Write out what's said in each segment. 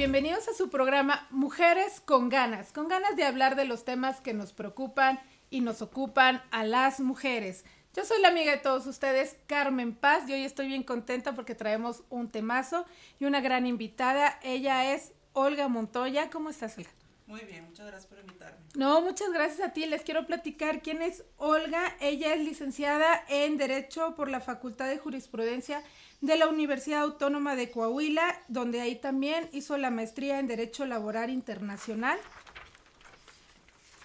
Bienvenidos a su programa Mujeres con ganas, con ganas de hablar de los temas que nos preocupan y nos ocupan a las mujeres. Yo soy la amiga de todos ustedes, Carmen Paz, y hoy estoy bien contenta porque traemos un temazo y una gran invitada. Ella es Olga Montoya. ¿Cómo estás, Olga? Muy bien, muchas gracias por invitarme. No, muchas gracias a ti. Les quiero platicar quién es Olga. Ella es licenciada en Derecho por la Facultad de Jurisprudencia de la Universidad Autónoma de Coahuila, donde ahí también hizo la maestría en Derecho Laboral Internacional.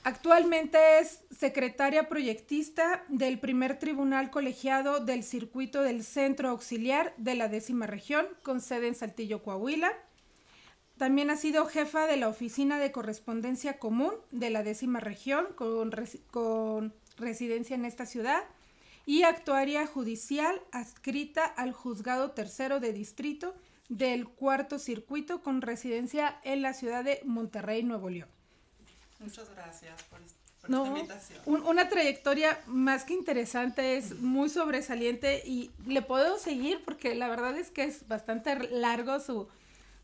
Actualmente es secretaria proyectista del primer tribunal colegiado del circuito del Centro Auxiliar de la décima región, con sede en Saltillo, Coahuila. También ha sido jefa de la Oficina de Correspondencia Común de la décima región, con, resi- con residencia en esta ciudad, y actuaria judicial adscrita al Juzgado Tercero de Distrito del Cuarto Circuito, con residencia en la ciudad de Monterrey, Nuevo León. Muchas gracias por, por No, esta invitación. un- una trayectoria más que interesante, es muy sobresaliente y le puedo seguir porque la verdad es que es bastante largo su,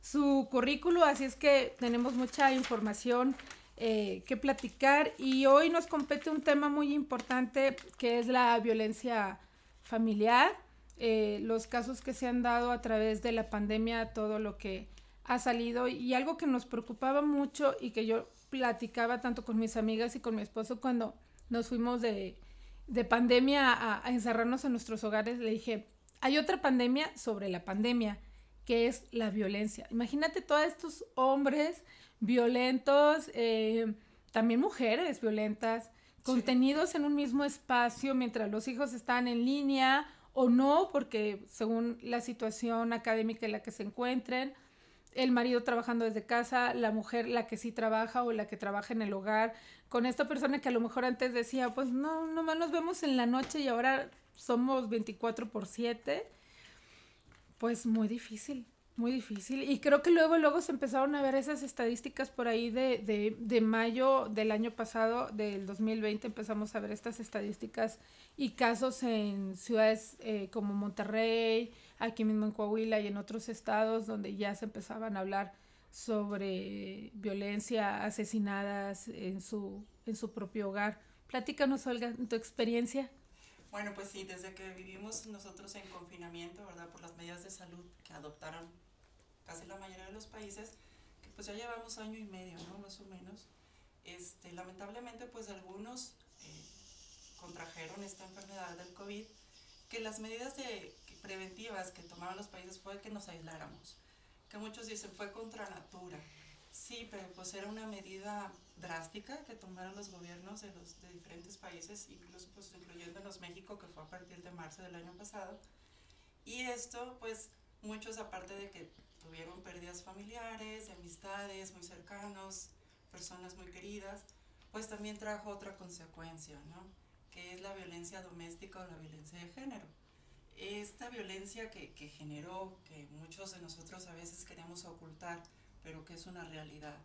su currículo, así es que tenemos mucha información eh, que platicar y hoy nos compete un tema muy importante que es la violencia familiar, eh, los casos que se han dado a través de la pandemia, todo lo que ha salido y algo que nos preocupaba mucho y que yo platicaba tanto con mis amigas y con mi esposo cuando nos fuimos de, de pandemia a, a encerrarnos en nuestros hogares, le dije, hay otra pandemia sobre la pandemia, que es la violencia. Imagínate todos estos hombres violentos, eh, también mujeres violentas, contenidos en un mismo espacio mientras los hijos están en línea o no, porque según la situación académica en la que se encuentren, el marido trabajando desde casa, la mujer la que sí trabaja o la que trabaja en el hogar, con esta persona que a lo mejor antes decía, pues no, nomás nos vemos en la noche y ahora somos 24 por 7, pues muy difícil, muy difícil. Y creo que luego, luego se empezaron a ver esas estadísticas por ahí de, de, de mayo del año pasado, del 2020, empezamos a ver estas estadísticas y casos en ciudades eh, como Monterrey, aquí mismo en Coahuila y en otros estados donde ya se empezaban a hablar sobre violencia, asesinadas en su, en su propio hogar. Platícanos, Olga, tu experiencia. Bueno, pues sí, desde que vivimos nosotros en confinamiento, ¿verdad? Por las medidas de salud que adoptaron casi la mayoría de los países, que pues ya llevamos año y medio, ¿no? Más o menos. Este, lamentablemente, pues algunos eh, contrajeron esta enfermedad del COVID, que las medidas de, que- preventivas que tomaron los países fue que nos aisláramos, que muchos dicen fue contra natura. Sí, pero pues era una medida drástica que tomaron los gobiernos de los de diferentes países, incluso pues incluyéndonos México, que fue a partir de marzo del año pasado. Y esto, pues, muchos aparte de que tuvieron pérdidas familiares, de amistades muy cercanos, personas muy queridas, pues también trajo otra consecuencia, ¿no? Que es la violencia doméstica o la violencia de género. Esta violencia que, que generó, que muchos de nosotros a veces queremos ocultar, pero que es una realidad.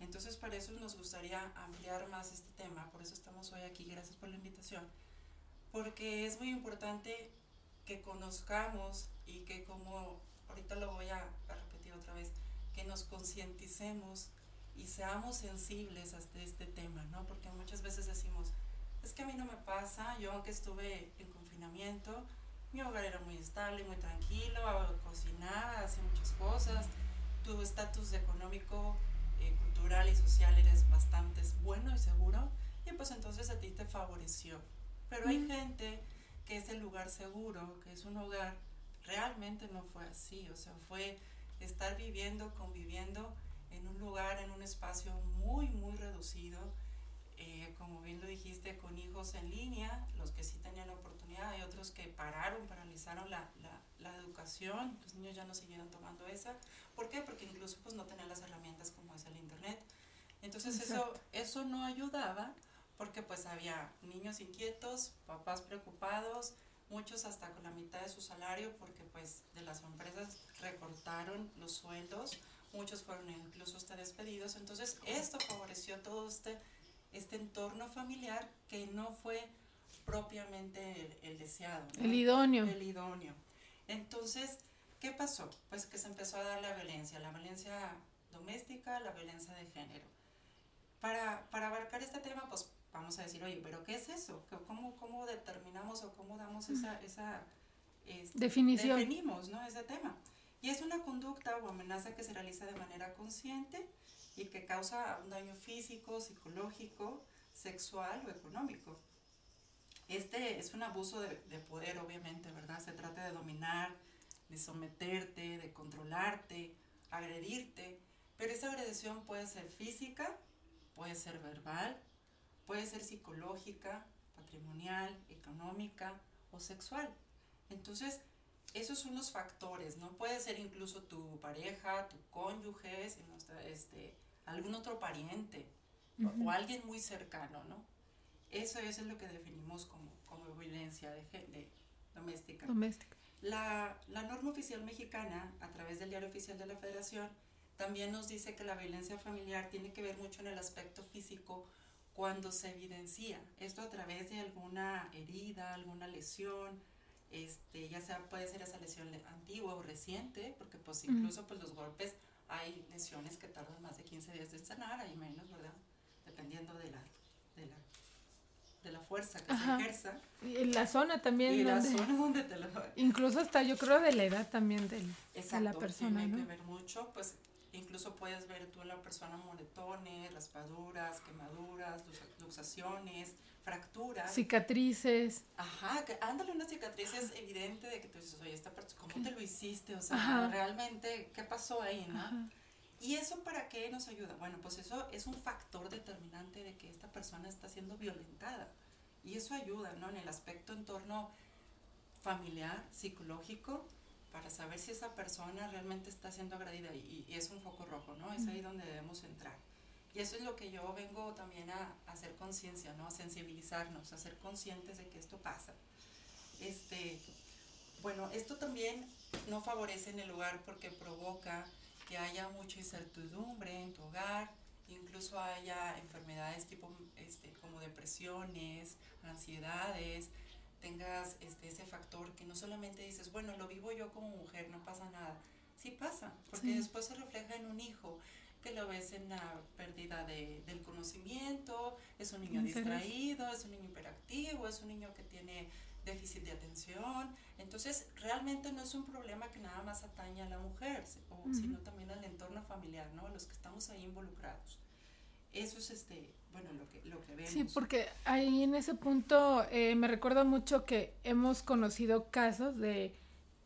Entonces, para eso nos gustaría ampliar más este tema, por eso estamos hoy aquí, gracias por la invitación, porque es muy importante que conozcamos y que como ahorita lo voy a, repetir otra vez, que nos concienticemos y seamos sensibles hasta este tema, ¿no? Porque muchas veces decimos, es que a mí no me pasa, yo aunque estuve en confinamiento, mi hogar era muy estable, muy tranquilo, cocinaba, hacía muchas cosas, tu estatus económico, cultural y social eres bastante bueno y seguro, y pues entonces a ti te favoreció. Pero hay Mm. gente que es el lugar seguro, que es un hogar, realmente no fue así, o sea, fue estar viviendo, conviviendo en un lugar, en un espacio muy, muy reducido, eh, como bien lo dijiste, con hijos en línea, los que sí tenían oportunidad, hay otros que pararon, paralizaron la, la, la educación, los niños ya no siguieron tomando esa. ¿Por qué? Porque incluso pues no tenían las herramientas como es el internet. Entonces eso, eso no ayudaba porque pues había niños inquietos, papás preocupados, muchos hasta con la mitad de su salario porque pues de las empresas recortaron los sueldos, muchos fueron incluso hasta despedidos, entonces esto favoreció todo este, este entorno familiar que no fue propiamente el, el deseado. ¿no? El idóneo. El idóneo. Entonces, ¿qué pasó? Pues que se empezó a dar la violencia, la violencia doméstica, la violencia de género. Para, para abarcar este tema, pues vamos a decir, oye, pero ¿qué es eso? ¿Qué- ¿Cómo, cómo determinamos o cómo damos esa, esa este, Definición. Definimos, ¿no? Ese tema. Y es una conducta o amenaza que se realiza de manera consciente y que causa un daño físico, psicológico, sexual o económico. Este es un abuso de, de poder, obviamente, ¿verdad? Se trata de dominar, de someterte, de controlarte, agredirte, pero esa agresión puede ser física, puede ser verbal, puede ser psicológica, patrimonial, económica o sexual. Entonces, esos son los factores, ¿no? Puede ser incluso tu pareja, tu cónyuge, este, algún otro pariente o- o, Ujú. alguien muy cercano, ¿no? Eso, eso es lo que definimos como, como violencia de, de- doméstica. Doméstica. La, la norma oficial mexicana, a través del diario oficial de la Federación, también nos dice que la violencia familiar tiene que ver mucho en el aspecto físico cuando se evidencia. Esto a través de alguna herida, alguna lesión, este, ya sea puede ser esa lesión le- antigua o reciente, porque pues incluso pues los golpes, hay lesiones que tardan más de 15 días en sanar, hay menos, ¿verdad? Dependiendo de la, de la, de la fuerza que Ajá. se ejerza Y en la zona también. y la donde- zona donde te lo Incluso hasta yo creo de la edad también del, de la Exacto, persona, tiene ¿no? que ver mucho, pues incluso puedes ver tú en la persona moretones, raspaduras, quemaduras, lux- luxaciones, fracturas. Cicatrices. Ajá, que ándale, una cicatriz es evidente de que tú dices, oye, esta persona, ¿cómo te lo hiciste? O sea, Ajá. realmente, ¿qué pasó ahí, no? Ajá. ¿Y eso para qué nos ayuda? Bueno, pues eso es un factor determinante de que esta persona está siendo violentada. Y eso ayuda, ¿no? En el aspecto en torno familiar, psicológico, para saber si esa persona realmente está siendo agredida. Y, y es un foco rojo, ¿no? Es ahí donde debemos entrar. Y eso es lo que yo vengo también a, a hacer conciencia, ¿no? A sensibilizarnos, a ser conscientes de que esto pasa. Este, bueno, esto también no favorece en el hogar porque provoca que haya mucha incertidumbre en tu hogar, incluso haya enfermedades tipo este, como depresiones, ansiedades, tengas este, ese factor que no solamente dices, bueno, lo vivo yo como mujer, no pasa nada. Sí pasa, porque Sí. después se refleja en un hijo, que lo ves en la pérdida de, del conocimiento, es un niño distraído, es un niño hiperactivo, es un niño que tiene déficit de atención. Entonces, realmente no es un problema que nada más atañe a la mujer, o- Ujú. sino también al entorno familiar, ¿no? A los que estamos ahí involucrados. Eso es, este, bueno, lo que, lo que vemos. Sí, porque ahí en ese punto eh, me recuerda mucho que hemos conocido casos de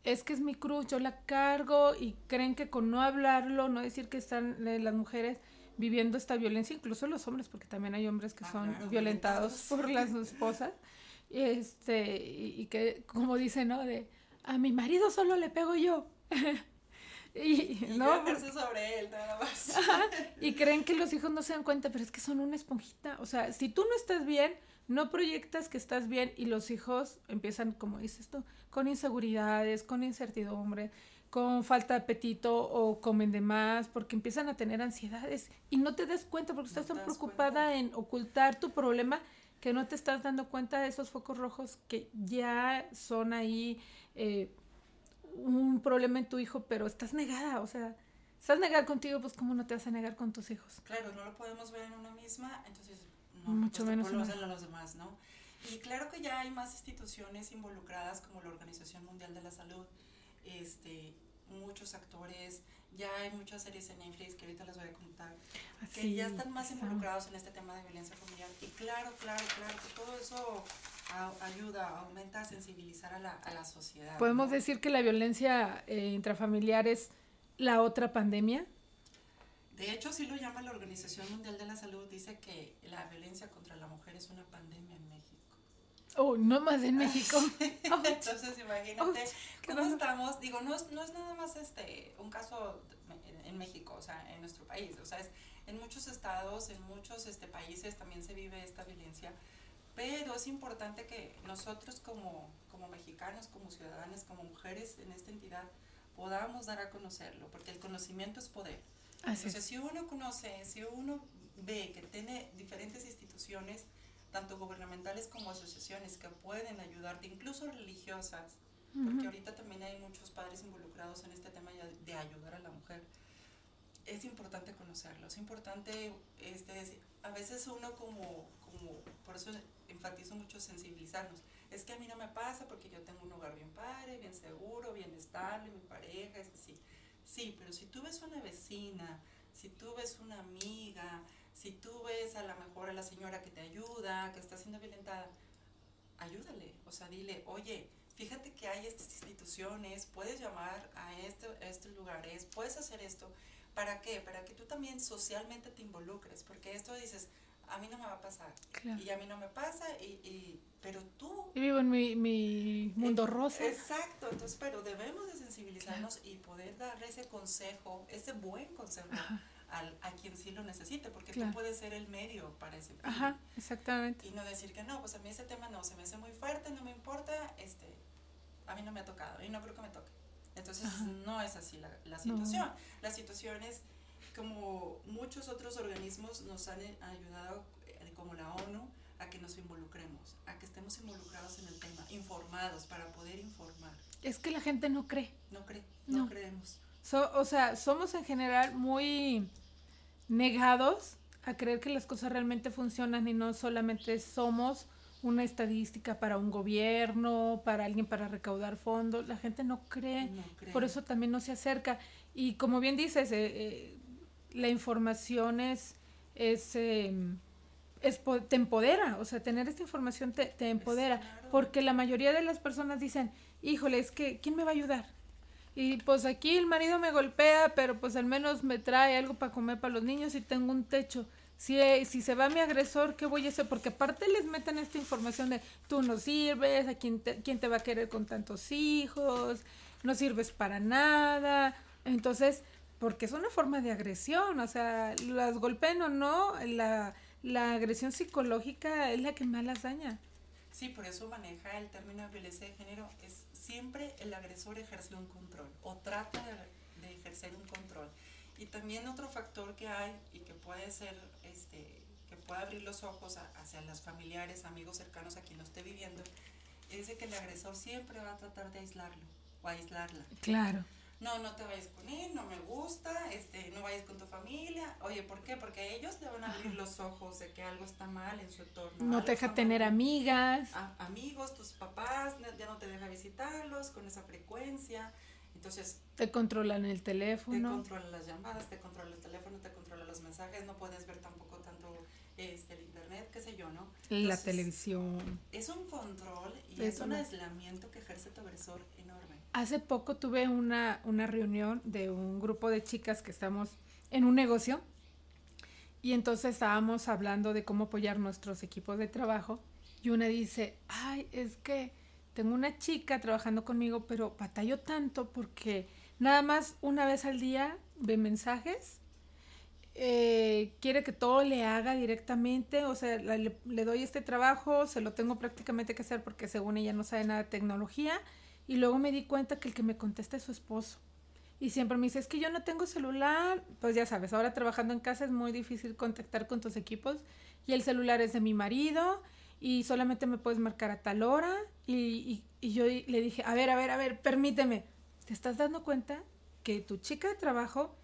es que es mi cruz, yo la cargo y creen que con no hablarlo, no decir que están eh, las mujeres viviendo esta violencia, incluso los hombres, porque también hay hombres que Ah, son claro, violentados violentados. por las esposas, y este, y, y que como dicen, ¿no? De a mi marido solo le pego yo. y, Y no, sobre él, nada más. y creen que los hijos no se dan cuenta, pero es que son una esponjita. O sea, si tú no estás bien, no proyectas que estás bien y los hijos empiezan, como dices tú, con inseguridades, con incertidumbre, con falta de apetito o comen de más, porque empiezan a tener ansiedades y no te das cuenta porque No estás tan preocupada cuenta. en ocultar tu problema que no te estás dando cuenta de esos focos rojos que ya son ahí eh, un problema en tu hijo, pero estás negada, o sea, estás negada contigo, pues cómo no te vas a negar con tus hijos. Claro, no lo podemos ver en una misma, entonces no, Mucho menos a los demás, ¿no? Y claro que ya hay más instituciones involucradas como la Organización Mundial de la Salud, este, muchos actores, ya hay muchas series en Netflix que ahorita les voy a contar, que ya están más involucrados en este tema de violencia familiar. Y claro, claro, claro, que todo eso a- ayuda, aumenta a sensibilizar a la, a la sociedad. Podemos ¿no? decir que la violencia eh, intrafamiliar es la otra pandemia. De hecho, sí lo llama la Organización Mundial de la Salud, dice que la violencia contra la mujer es una pandemia en México. Oh, no más en México. Oh, Entonces, imagínate cómo dolor. estamos. Digo, no es, no es nada más este un caso en, en México, o sea, en nuestro país. O sea, es en muchos estados, en muchos este, países también se vive esta violencia. Pero es importante que nosotros como, como mexicanos, como ciudadanos, como mujeres en esta entidad, podamos dar a conocerlo, porque el conocimiento es poder. Así Entonces, es. si uno conoce, si uno ve que tiene diferentes instituciones, tanto gubernamentales como asociaciones, que pueden ayudarte, incluso religiosas, porque Ujú. ahorita también hay muchos padres involucrados en este tema de ayudar a la mujer. Es importante conocerlo, es importante, este, a veces uno como, como, por eso enfatizo mucho sensibilizarnos, es que a mí no me pasa porque yo tengo un hogar bien padre, bien seguro, bien estable, mi pareja es así. Sí, pero si tú ves una vecina, si tú ves una amiga, si tú ves a lo mejor a la señora que te ayuda, que está siendo violentada, ayúdale, o sea, dile, oye, fíjate que hay estas instituciones, puedes llamar a, este, a estos lugares, puedes hacer esto. ¿Para qué? Para que tú también socialmente te involucres, porque esto dices, a mí no me va a pasar, Claro. y a mí no me pasa, y, y- pero tú... Y vivo en mi, mi mundo rosa. Exacto, entonces, pero debemos de sensibilizarnos y poder darle ese consejo, ese buen consejo al, a quien sí lo necesite, porque Claro. tú puedes ser el medio para ese fin. Ajá, exactamente. Y no decir que no, pues a mí ese tema no, se me hace muy fuerte, no me importa, este, a mí no me ha tocado y no creo que me toque. Entonces Ajá. no es así la, la No. situación. La situación es como muchos otros organismos nos han eh, ayudado, eh, como la ONU, a que nos involucremos, a que estemos involucrados en el tema, informados para poder informar. Es que la gente no cree. No cree, no, No. creemos. So- o sea, somos en general muy negados a creer que las cosas realmente funcionan y no solamente somos una estadística para un gobierno, para alguien para recaudar fondos. La gente no cree. No cree. Por eso también no se acerca. Y como bien dices, eh, eh, la información es, es, eh, es te empodera. O sea, tener esta información te, te empodera. claro. Porque la mayoría de las personas dicen, híjole, es que, ¿quién me va a ayudar? Y pues aquí el marido me golpea, pero pues al menos me trae algo para comer para los niños y tengo un techo. Si, eh, si se va mi agresor, ¿qué voy a hacer? Porque aparte les meten esta información de tú no sirves, a quién te, quién te va a querer con tantos hijos, no sirves para nada. Entonces, porque es una forma de agresión, o sea, las golpeen o no, la, la agresión psicológica es la que más las daña. Sí, por eso maneja el término de violencia de género, es siempre el agresor ejerce un control o trata de, de ejercer un control. Y también otro factor que hay y que puede ser, este, que puede abrir los ojos a- hacia los familiares, amigos cercanos a quien lo esté viviendo, es de que el agresor siempre va a tratar de aislarlo o aislarla. Claro. No, no te vayas con él, no me gusta, este, no vayas con tu familia. Oye, ¿por qué? Porque ellos le van a abrir los ojos de que algo está mal en su entorno. No te deja tener mal. amigas. A- amigos, tus papás, ya no te deja visitarlos con esa frecuencia. Entonces, Te controlan el te teléfono. controla las llamadas, te controla el teléfono, te controla los mensajes, no puedes ver tampoco tanto este, el internet, qué sé yo, ¿no? La televisión. Es un control y Es es, un aislamiento que ejerce tu agresor. Hace poco tuve una, una reunión de un grupo de chicas que estamos en un negocio y entonces estábamos hablando de cómo apoyar nuestros equipos de trabajo y una dice, ay, es que tengo una chica trabajando conmigo, pero batallo tanto porque nada más una vez al día ve mensajes, eh, quiere que todo le haga directamente, o sea, le, le doy este trabajo, se lo tengo prácticamente que hacer porque según ella no sabe nada de tecnología y luego me di cuenta que el que me contesta es su esposo. Y siempre me dice, es que yo no tengo celular. Pues ya sabes, ahora trabajando en casa es muy difícil contactar con tus equipos. Y el celular es de mi marido y solamente me puedes marcar a tal hora. Y, y- yo le dije, a ver, a ver, a ver, permíteme. ¿Te estás dando cuenta que tu chica de trabajo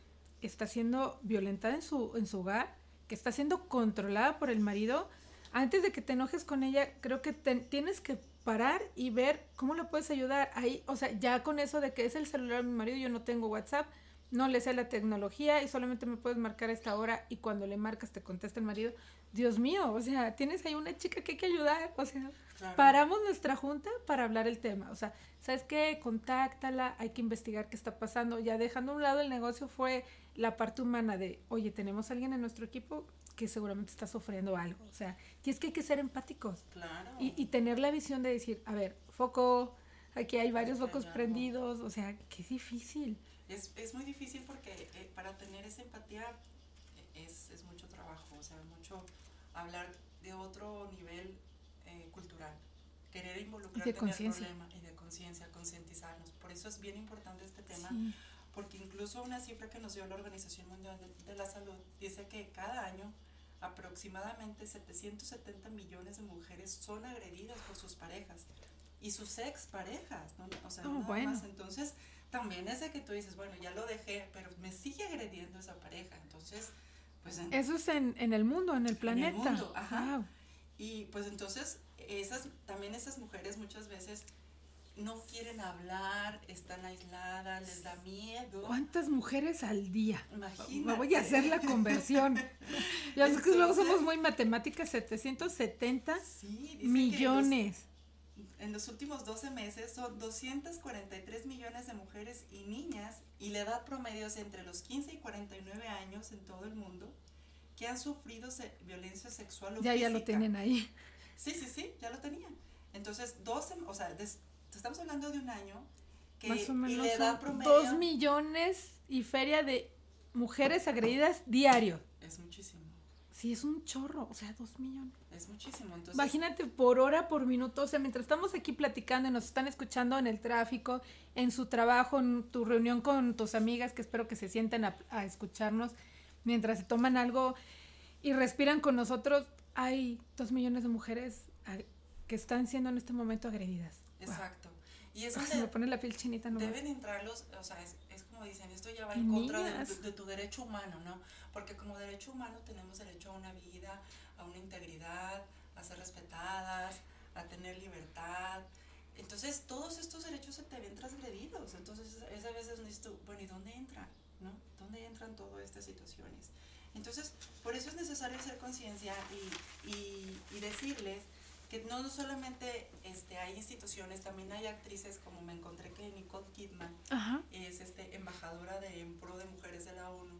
está siendo violentada en su, en su hogar? Que está siendo controlada por el marido. Antes de que te enojes con ella, creo que te- tienes que parar y ver cómo le puedes ayudar. Ahí, o sea, ya con eso de que es el celular de mi marido, yo no tengo WhatsApp, no le sé la tecnología y solamente me puedes marcar a esta hora y cuando le marcas te contesta el marido. Dios mío, o sea, tienes ahí una chica que hay que ayudar, o sea, Claro. paramos nuestra junta para hablar el tema, o sea, ¿sabes qué? Contáctala, hay que investigar qué está pasando. Ya dejando a un lado el negocio fue la parte humana de, oye, tenemos a alguien en nuestro equipo que seguramente está sufriendo algo, o sea, y es que hay que ser empáticos Claro. y, y tener la visión de decir, a ver, foco, aquí hay varios que focos prendidos, o sea, qué difícil. Es, es muy difícil porque eh, para tener esa empatía eh, es, es mucho trabajo, o sea, mucho hablar de otro nivel eh, cultural, querer involucrarte en el problema y de conciencia, concientizarnos. Por eso es bien importante este tema, Sí. porque incluso una cifra que nos dio la Organización Mundial de la Salud dice que cada año aproximadamente 770 millones de mujeres son agredidas por sus parejas y sus ex parejas, ¿no? O sea, Oh, nada bueno. más. Entonces, también es de que tú dices, bueno, ya lo dejé, pero me sigue agrediendo esa pareja. Entonces, pues en- Eso es en, en el mundo, en el planeta. mundo, ajá. Wow. y pues entonces esas también esas mujeres muchas veces no quieren hablar, están aisladas, les da miedo. ¿Cuántas mujeres al día? Imagínate. Me voy a hacer la conversión. ya sé que luego Entonces- somos muy matemáticas, 770 Sí, millones. En los, en los últimos 12 meses son 243 millones de mujeres y niñas y la edad promedio es entre los 15 y 49 años en todo el mundo que han sufrido se- violencia sexual o Ya, ya lo física. tienen ahí. Sí, sí, sí, ya lo tenían. Entonces, 12, o sea, des- estamos hablando de un año que Más o y menos la edad son promedio dos millones y feria de mujeres agredidas diario. es muchísimo. Sí, es un chorro, o sea, dos millones. Es muchísimo. Entonces, Imagínate por hora, por minuto, o sea, mientras estamos aquí platicando y nos están escuchando en el tráfico, en su trabajo, en tu reunión con tus amigas, que espero que se sienten a, a escucharnos, mientras se toman algo y respiran con nosotros, hay dos millones de mujeres que están siendo en este momento agredidas. Exacto. Y es Ah, se me pone la piel chinita nomás. deben entrar los, o sea, es, es como dicen, esto ya va en contra de, de tu derecho humano, ¿no? Porque como derecho humano tenemos derecho a una vida, a una integridad, a ser respetadas, a tener libertad. Entonces, todos estos derechos se te ven transgredidos. Entonces, es a veces dices tú, bueno, ¿y dónde entran? ¿No? ¿Dónde entran todas estas situaciones? Entonces, por eso es necesario hacer conciencia y, y, y decirles que no solamente este, hay instituciones, también hay actrices, como me encontré que Nicole Kidman Ajá. es este, embajadora de, en pro de mujeres de la ONU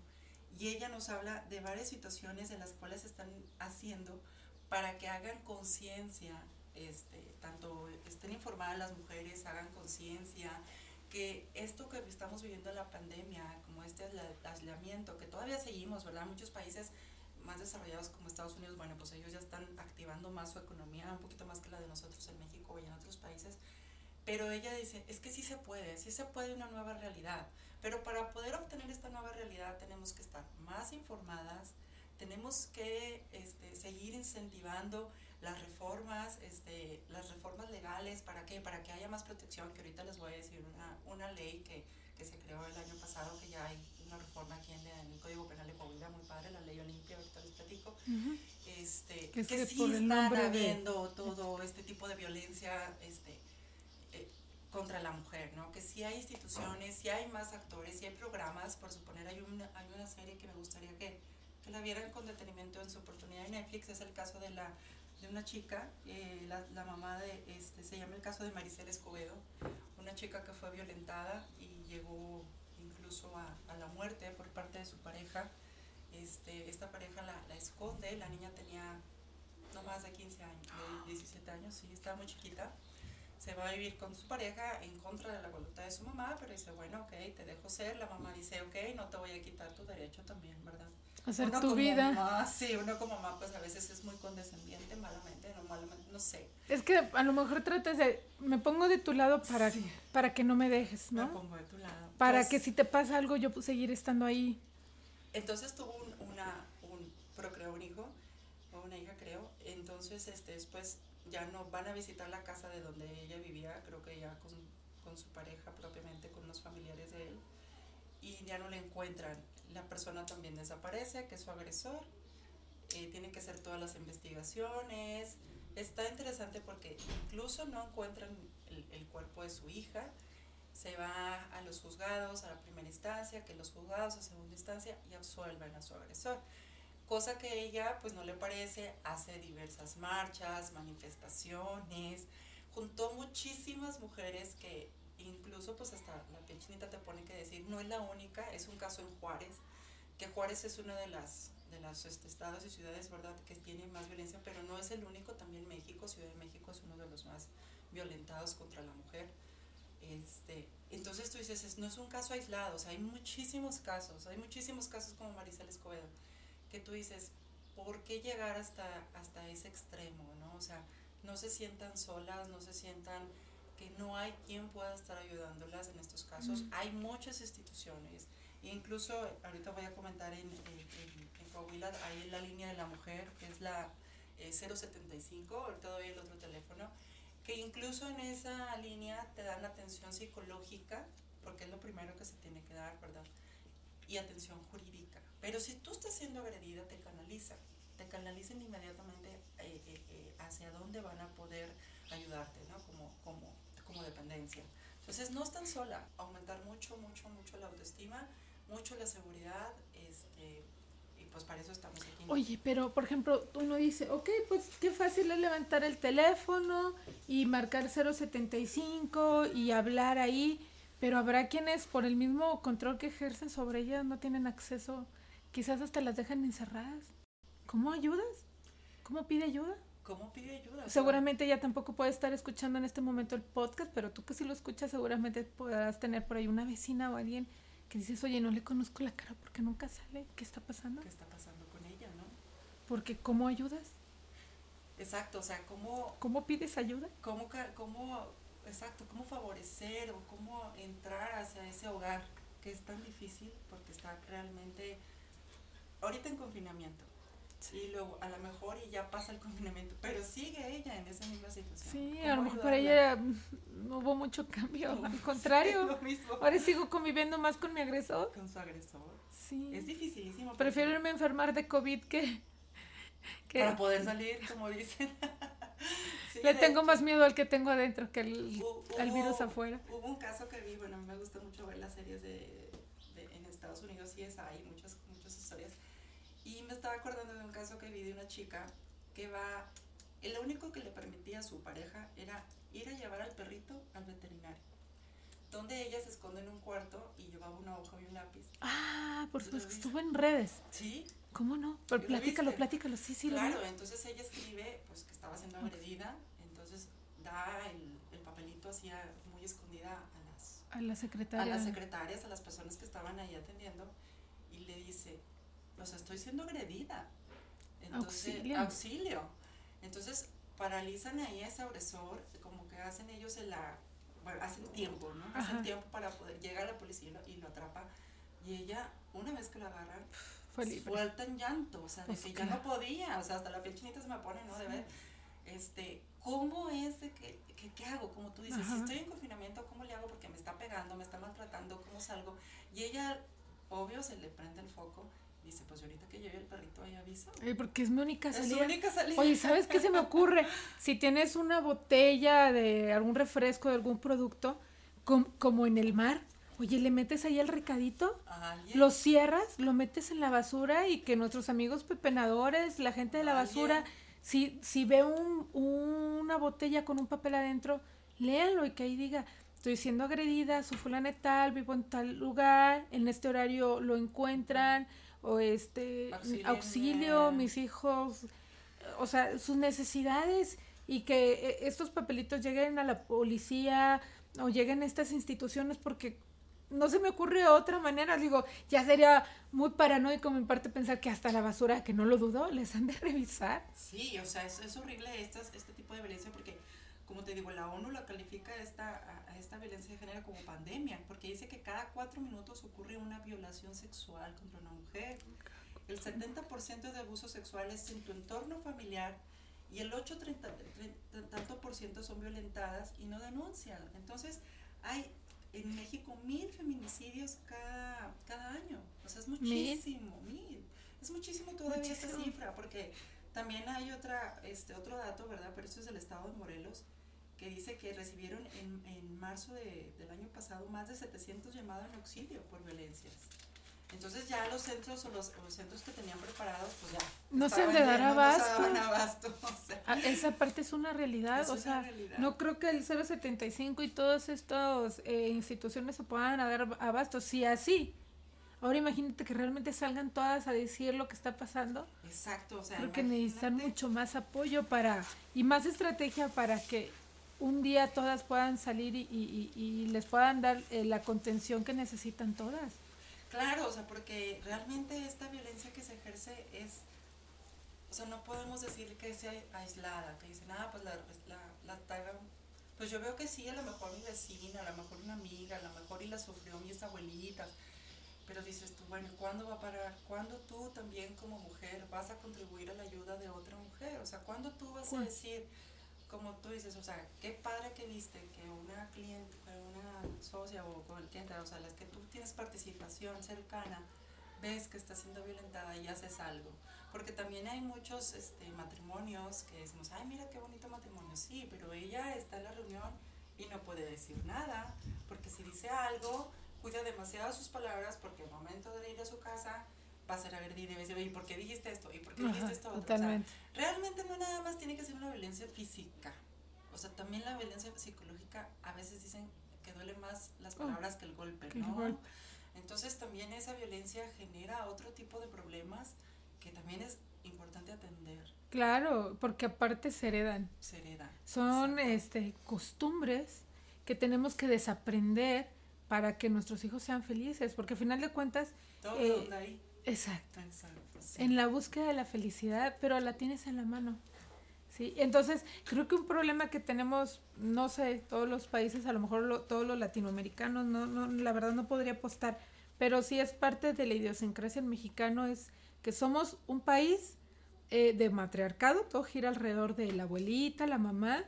y ella nos habla de varias situaciones en las cuales están haciendo para que hagan conciencia, este, tanto estén informadas las mujeres, hagan conciencia, que esto que estamos viviendo en la pandemia, como este aisla- aislamiento, que todavía seguimos, ¿verdad? Muchos países más desarrollados como Estados Unidos, bueno, pues ellos ya están activando más su economía, un poquito más que la de nosotros en México y en otros países. Pero ella dice, es que sí se puede, sí se puede una nueva realidad. Pero para poder obtener esta nueva realidad tenemos que estar más informadas, tenemos que este, seguir incentivando las reformas, este, las reformas legales, ¿para qué? Para que haya más protección, que ahorita les voy a decir una, una ley que, que se creó el año pasado, que ya hay una reforma aquí en, el Código Penal de Coahuila, muy padre, la ley Olimpia, ahorita les platico Ujú. este, Que que, sí están nombre de- habiendo todo este tipo de violencia este, eh, contra la mujer, ¿no? Que sí hay instituciones, sí hay más actores, sí hay programas, por suponer, hay una, hay una serie que me gustaría que, que la vieran con detenimiento en su oportunidad en Netflix, es el caso de la de una chica, eh, la, la mamá de, este, se llama el caso de Maricel Escobedo, una chica que fue violentada y llegó incluso a, la muerte por parte de su pareja. Este, esta pareja la, la esconde, la niña tenía no más de 15 años, de 17 años, sí, estaba muy chiquita. Se va a vivir con su pareja en contra de la voluntad de su mamá, pero dice, bueno, ok, te dejo ser. La mamá dice, ok, no te voy a quitar tu derecho también, ¿verdad? Hacer Uno tu como vida. mamá, sí, uno como mamá pues a veces es muy condescendiente, malamente, no malamente, no sé. Es que a lo mejor tratas de, me pongo de tu lado para, Sí. para que no me dejes, Me ¿no? pongo de tu lado. Para Pues, que si te pasa algo yo seguir estando ahí. Entonces tuvo un, una, un, procreó un hijo, o una hija creo, entonces este, después ya no van a visitar la casa de donde ella vivía, creo que ya con, con su pareja propiamente, con los familiares de él, y ya no le encuentran. La persona también desaparece, que es su agresor, eh, tienen que hacer todas las investigaciones. Está interesante porque incluso no encuentran el, el cuerpo de su hija, se va a los juzgados, a la primera instancia, que los juzgados a segunda instancia y absuelven a su agresor. Cosa que ella pues no le parece, hace diversas marchas, manifestaciones, juntó muchísimas mujeres que incluso pues hasta la piel chinita te pone que decir, no es la única, es un caso en Juárez, que Juárez es una de las de los este, estados y ciudades, ¿verdad?, que tiene más violencia, pero no es el único, también México, Ciudad de México es uno de los más violentados contra la mujer. Este, entonces tú dices, es- no es un caso aislado, o sea, hay muchísimos casos, hay muchísimos casos como Maricel Escobedo, que tú dices, ¿por qué llegar hasta, hasta ese extremo, no? O sea, no se sientan solas, no se sientan que no hay quien pueda estar ayudándolas en estos casos. Mm. Hay muchas instituciones, incluso ahorita voy a comentar en, en, en- en Coahuila, hay la línea de la mujer, que es la eh, 075, ahorita doy el otro teléfono, que incluso en esa línea te dan atención psicológica, porque es lo primero que se tiene que dar, ¿verdad? Y atención jurídica. Pero si tú estás siendo agredida, te canalizan, te canalizan inmediatamente eh, eh, eh, hacia dónde van a poder ayudarte, ¿no? Como, como, como dependencia. Entonces no están sola, aumentar mucho, mucho, mucho la autoestima, mucho la seguridad, este, y pues para eso estamos aquí. Oye, pero por ejemplo, uno dice, ok, pues qué fácil es levantar el teléfono y marcar 075 y hablar ahí, pero habrá quienes por el mismo control que ejercen sobre ellas no tienen acceso, quizás hasta las dejan encerradas. ¿Cómo ayudas? ¿Cómo pide ayuda? ¿Cómo pide ayuda? Seguramente ella tampoco puede estar escuchando en este momento el podcast, pero tú que sí lo escuchas seguramente podrás tener por ahí una vecina o alguien que dices, oye, no le conozco la cara porque nunca sale, ¿qué está pasando? ¿Qué está pasando con ella, no? Porque ¿cómo ayudas? Exacto, o sea, cómo, ¿Cómo pides ayuda? cómo, cómo, exacto, cómo favorecer o cómo entrar hacia ese hogar que es tan difícil porque está realmente ahorita en confinamiento. Y luego a lo mejor y ya pasa el confinamiento, pero sigue ella en esa misma situación. Sí, ¿Cómo a lo mejor para ella mm, no hubo mucho cambio, No, al contrario. Ahora sigo conviviendo más con mi agresor. con su agresor. Sí. Es dificilísimo. Prefiero irme a enfermar de COVID que... que para poder salir, como dicen. Sí, le tengo hecho. más miedo al que tengo adentro que al, Hu- al virus hubo- afuera. Hubo un caso que vi, bueno, a mí me gusta mucho ver las series de, de- en Estados Unidos y es hay muchas, muchas historias. Y me estaba acordando de un caso que vi de una chica que va, lo único que le permitía a su pareja era ir a llevar al perrito al veterinario. Donde ella se esconde en un cuarto y llevaba una hoja y un lápiz. Ah, por ¿Lo supuesto, estuvo en redes. Sí, ¿Cómo no? Pero ¿Lo platícalo, platícalo. Sí, sí, lo claro, entonces ella escribe pues que estaba siendo agredida, entonces da el, el papelito así a- muy escondida a las A la a secretaria. las secretarias, a las personas que estaban ahí atendiendo y le dice, pues estoy siendo agredida. Entonces, Auxilio. auxilio. Entonces, paralizan ahí a ese agresor, como que hacen ellos el la, bueno, hacen tiempo, ¿no? Ajá. Hacen tiempo para poder llegar a la policía y lo, y lo atrapa. Y ella, una vez que la agarran, suelta en llanto, o sea, Pues de que claro. ya no podía, o sea, hasta la piel chinita se me pone, ¿no? De ver, este, ¿cómo es de que, que- qué hago? Como tú dices, Ajá. si estoy en confinamiento, ¿cómo le hago? Porque me está pegando, me está maltratando, ¿cómo salgo? Y ella, obvio, se le prende el foco, dice, pues ahorita que lleve el perrito ahí aviso. Eh, porque es mi única Es su salida. única salida. Oye, ¿sabes qué se me ocurre? Si tienes una botella de algún refresco, de algún producto, com- como en el mar, oye, le metes ahí el recadito, alguien, lo cierras, lo metes en la basura y que nuestros amigos pepenadores, la gente de la basura, si, si ve un, una botella con un papel adentro, léanlo y que ahí diga, estoy siendo agredida, su fulana tal, vivo en tal lugar, en este horario lo encuentran, o este, auxilio, mis hijos, o sea, sus necesidades y que eh, estos papelitos lleguen a la policía o lleguen a estas instituciones porque no se me ocurre otra manera. Digo, ya sería muy paranoico mi parte pensar que hasta la basura, que no lo dudo, les han de revisar. Sí, o sea, es, es horrible estas, este tipo de violencia porque, como te digo, la ONU la califica esta, a, esta violencia de género como pandemia, porque dice que cada cuatro minutos ocurre una violación sexual contra una mujer. El 70% de abusos sexuales en tu entorno familiar y el 8 30, tre- tanto por ciento son violentadas y no denuncian. Entonces, hay en México mil feminicidios cada, cada año. O sea, es muchísimo, mil. Es muchísimo todavía esta Muchísimo. cifra, porque también hay otra, este, otro dato, ¿verdad? Pero esto es del estado de Morelos, que dice que recibieron en, en marzo de- del año pasado más de 700 llamados en auxilio por violencias. Entonces ya los centros o los, o los centros que tenían preparados, pues ya. No se han de dar llenos, no abasto. abasto, o sea, Ah, Esa parte es una realidad, Es o una sea, realidad. no creo que el 075 y todas estas eh, instituciones se puedan dar abasto, si así. Ahora imagínate que realmente salgan todas a decir lo que está pasando. Exacto, o sea, Creo que necesitan mucho más apoyo para y más estrategia para que un día todas puedan salir y, y- y- y les puedan dar eh, la contención que necesitan todas. Claro, o sea, porque realmente esta violencia que se ejerce es o sea, no podemos decir que sea aislada, que dicen, ah, pues la, la, la taga, pues yo veo que sí, a lo mejor mi vecina, a lo mejor una amiga, a lo mejor y la sufrió mis abuelitas, pero dices tú, bueno, ¿cuándo va a parar? ¿Cuándo tú también como mujer vas a contribuir a la ayuda de otra mujer? O sea, ¿cuándo tú vas a decir, como tú dices, o sea, qué padre que viste que una cliente, una socia o el cliente, o sea, las que tú tienes participación cercana, ves que está siendo violentada y haces algo. Porque también hay muchos este, matrimonios que decimos, ay, mira qué bonito matrimonio, sí, pero ella está en la reunión y no puede decir nada, porque si dice algo, cuida demasiado sus palabras, porque al momento de ir a su casa va a agredida y a decir, ¿y por qué dijiste esto? ¿Y por qué dijiste Ajá, esto otro? O sea, totalmente. realmente no nada más tiene que ser una violencia física. O sea, también la violencia psicológica a veces dicen que duele más las Oh, palabras que el golpe, ¿no? golpe. Entonces también esa violencia genera otro tipo de problemas que también es importante atender. Claro, porque aparte se heredan. Se hereda. Son Exacto. este costumbres que tenemos que desaprender para que nuestros hijos sean felices, porque al final de cuentas, Todo eh, ahí. Exacto, Exacto. sí. en la búsqueda de la felicidad, pero la tienes en la mano. Sí, entonces creo que un problema que tenemos, no sé, todos los países, a lo mejor lo- todos los latinoamericanos, no, no, la verdad no podría apostar, pero sí es parte de la idiosincrasia del mexicano, es que somos un país eh, de matriarcado, todo gira alrededor de la abuelita, la mamá,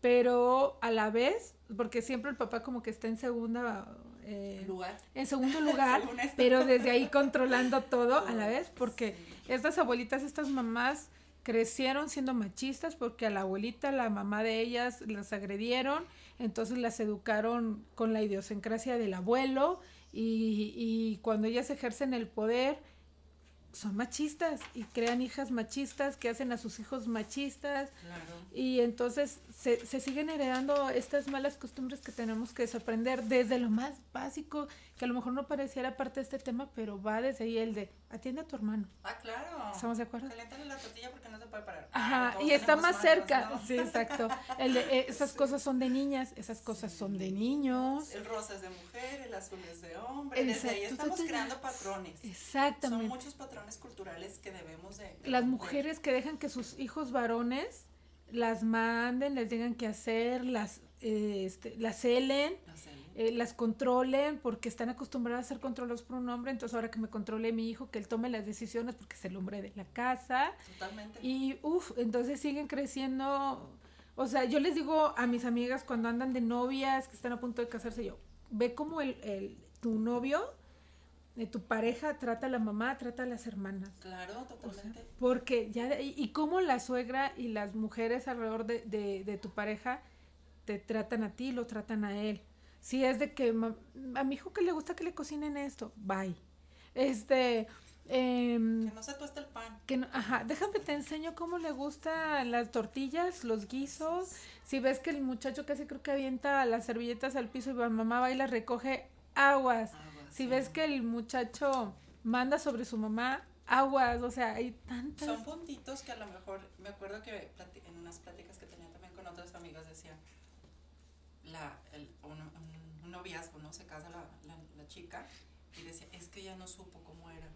pero a la vez, porque siempre el papá como que está en segunda, eh, lugar. en segundo lugar, pero desde ahí controlando todo a la Todo, vez, porque sí. estas abuelitas, estas mamás crecieron siendo machistas porque a la abuelita, la mamá de ellas las agredieron, entonces las educaron con la idiosincrasia del abuelo y, y cuando ellas ejercen el poder son machistas y crean hijas machistas que hacen a sus hijos machistas Claro. y entonces se, se siguen heredando estas malas costumbres que tenemos que desaprender desde lo más básico, que a lo mejor no pareciera parte de este tema, pero va desde ahí el de atiende a tu hermano. Ah, claro. ¿Estamos de acuerdo? Caliéntale la tortilla porque no se puede parar. Ajá, y está más manos, cerca. ¿no? Sí, exacto. El de, eh, esas cosas son de niñas, esas cosas son de niños. El rosa es de mujer, el azul es de hombre. Desde ahí Exacto. estamos creando patrones. Son Exactamente. muchos patrones culturales que debemos de... de Las mujeres que dejan que sus hijos varones las manden, les digan qué hacer, las, eh, este, las celen, eh, las controlen porque están acostumbradas a ser controlados por un hombre, entonces ahora que me controle mi hijo, que él tome las decisiones porque es el hombre de la casa. Totalmente. Y uff, entonces siguen creciendo. O sea, yo les digo a mis amigas cuando andan de novias, que están a punto de casarse, yo, ve como el, el, tu novio, de tu pareja, trata a la mamá, trata a las hermanas. Claro, O sea, totalmente. porque ya, de- y, y cómo la suegra y las mujeres alrededor de, de, de tu pareja te tratan a ti, lo tratan a él. Si es de que ma- a mi hijo que le gusta que le cocinen esto, bye. Este, em, que no se tueste el pan. que no- ajá, déjame te enseño cómo le gustan las tortillas, los guisos. Si ves que el muchacho casi creo que avienta las servilletas al piso y la mamá va y las recoge, aguas. Aguas, Si ves que el muchacho manda sobre su mamá, aguas. O sea, hay tantas. Son puntitos que a lo mejor, me acuerdo que en unas pláticas que tenía también con otras amigas decían, la, el, un, un- un noviazgo, ¿no? Se casa la, la, la chica y decía, es que ya no supo cómo era.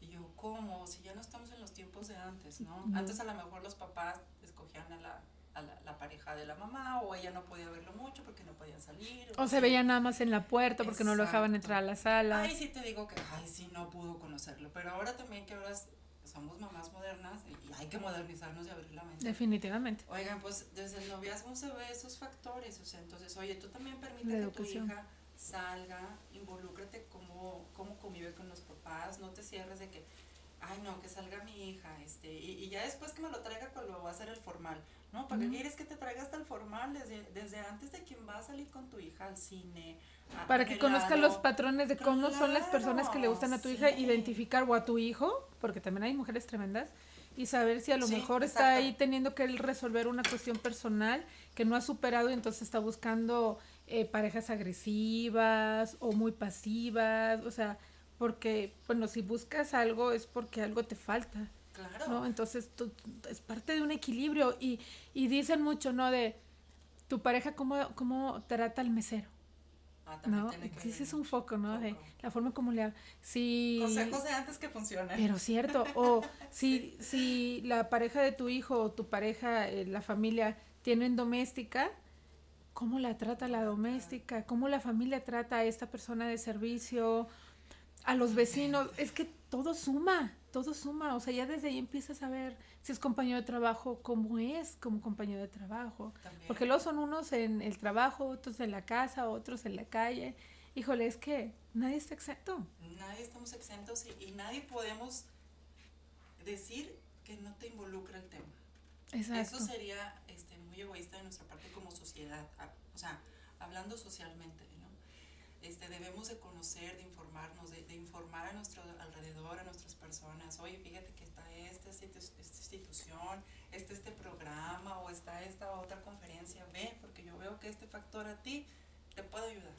Y yo, ¿cómo? Si ya no estamos en los tiempos de antes, ¿no? Antes a lo mejor los papás escogían a la, a la, la pareja de la mamá o ella no podía verlo mucho porque no podían salir. O se así. veía nada más en la puerta porque no lo dejaban Exacto. entrar a la sala. Ay, sí te digo que, ay, sí, no pudo conocerlo. Pero ahora también que ahora somos mamás modernas y, hay que modernizarnos y abrir la mente. Definitivamente. Oigan, pues desde el noviazgo se ve esos factores. O sea, entonces, oye, tú también permite que tu hija salga, involúcrate cómo, cómo convive con los papás, no te cierres de que, ay, no, que salga mi hija, este, y, y ya después que me lo traiga cuando va a ser el formal. No, ¿para qué quieres que te traiga hasta el formal? Desde, desde antes de quien va a salir con tu hija al cine. a- Para que conozca los patrones de cómo son las personas que le gustan a tu hija, identificar o a tu hijo, porque también hay mujeres tremendas, y saber si a lo Sí, mejor está ahí teniendo que resolver una cuestión personal que no ha superado y entonces está buscando eh, parejas agresivas o muy pasivas, o sea, porque, bueno, si buscas algo es porque algo te falta. Claro. ¿no? Entonces tú- es parte de un equilibrio y, y dicen mucho, ¿no? De tu pareja, ¿cómo, cómo trata al mesero? Ah, también ¿no? tiene que Sí, ese es un foco, ¿no? De la forma como le... Si... Consejos de antes que funcionan. Pero cierto, o si, si la pareja de tu hijo o tu pareja, eh, la familia, tienen doméstica, ¿cómo la trata la doméstica? ¿Cómo la familia trata a esta persona de servicio? A los vecinos, es que todo suma, todo suma, o sea, ya desde ahí empiezas a ver si es compañero de trabajo, cómo es como compañero de trabajo. También. Porque luego son unos en el trabajo, otros en la casa, otros en la calle. Híjole, es que nadie está exento. Nadie estamos exentos y, y nadie podemos decir que no te involucra el tema. Exacto. Eso sería este, muy egoísta de nuestra parte como sociedad, o sea, hablando socialmente. Este, debemos de conocer, de informarnos, de, informar a nuestro alrededor, a nuestras personas, oye, fíjate que está esta, esta institución, está este programa o está esta otra conferencia, ve, porque yo veo que este factor a ti te puede ayudar,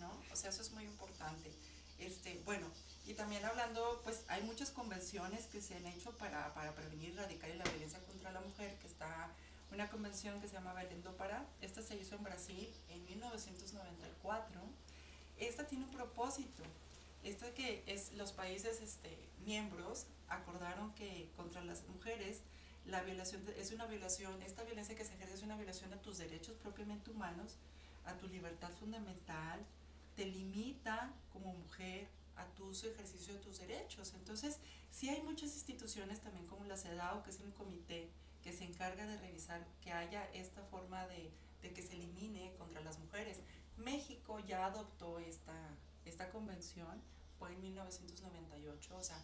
¿no? O sea, eso es muy importante. Este, bueno, y también hablando, pues hay muchas convenciones que se han hecho para, para prevenir, erradicar la violencia contra la mujer, que está una convención que se llama Belém do Pará. Esta se hizo en Brasil en 1994. Esta tiene un propósito. Esta que es los países este, miembros acordaron que contra las mujeres la violación de- es una violación, esta violencia que se ejerce es una violación a tus derechos propiamente humanos, a tu libertad fundamental, te limita como mujer a tu uso ejercicio de tus derechos. Entonces, sí hay muchas instituciones también como la CEDAW, que es un comité que se encarga de revisar que haya esta forma de, de que se elimine contra las mujeres. México ya adoptó esta, esta convención, fue en 1998, o sea,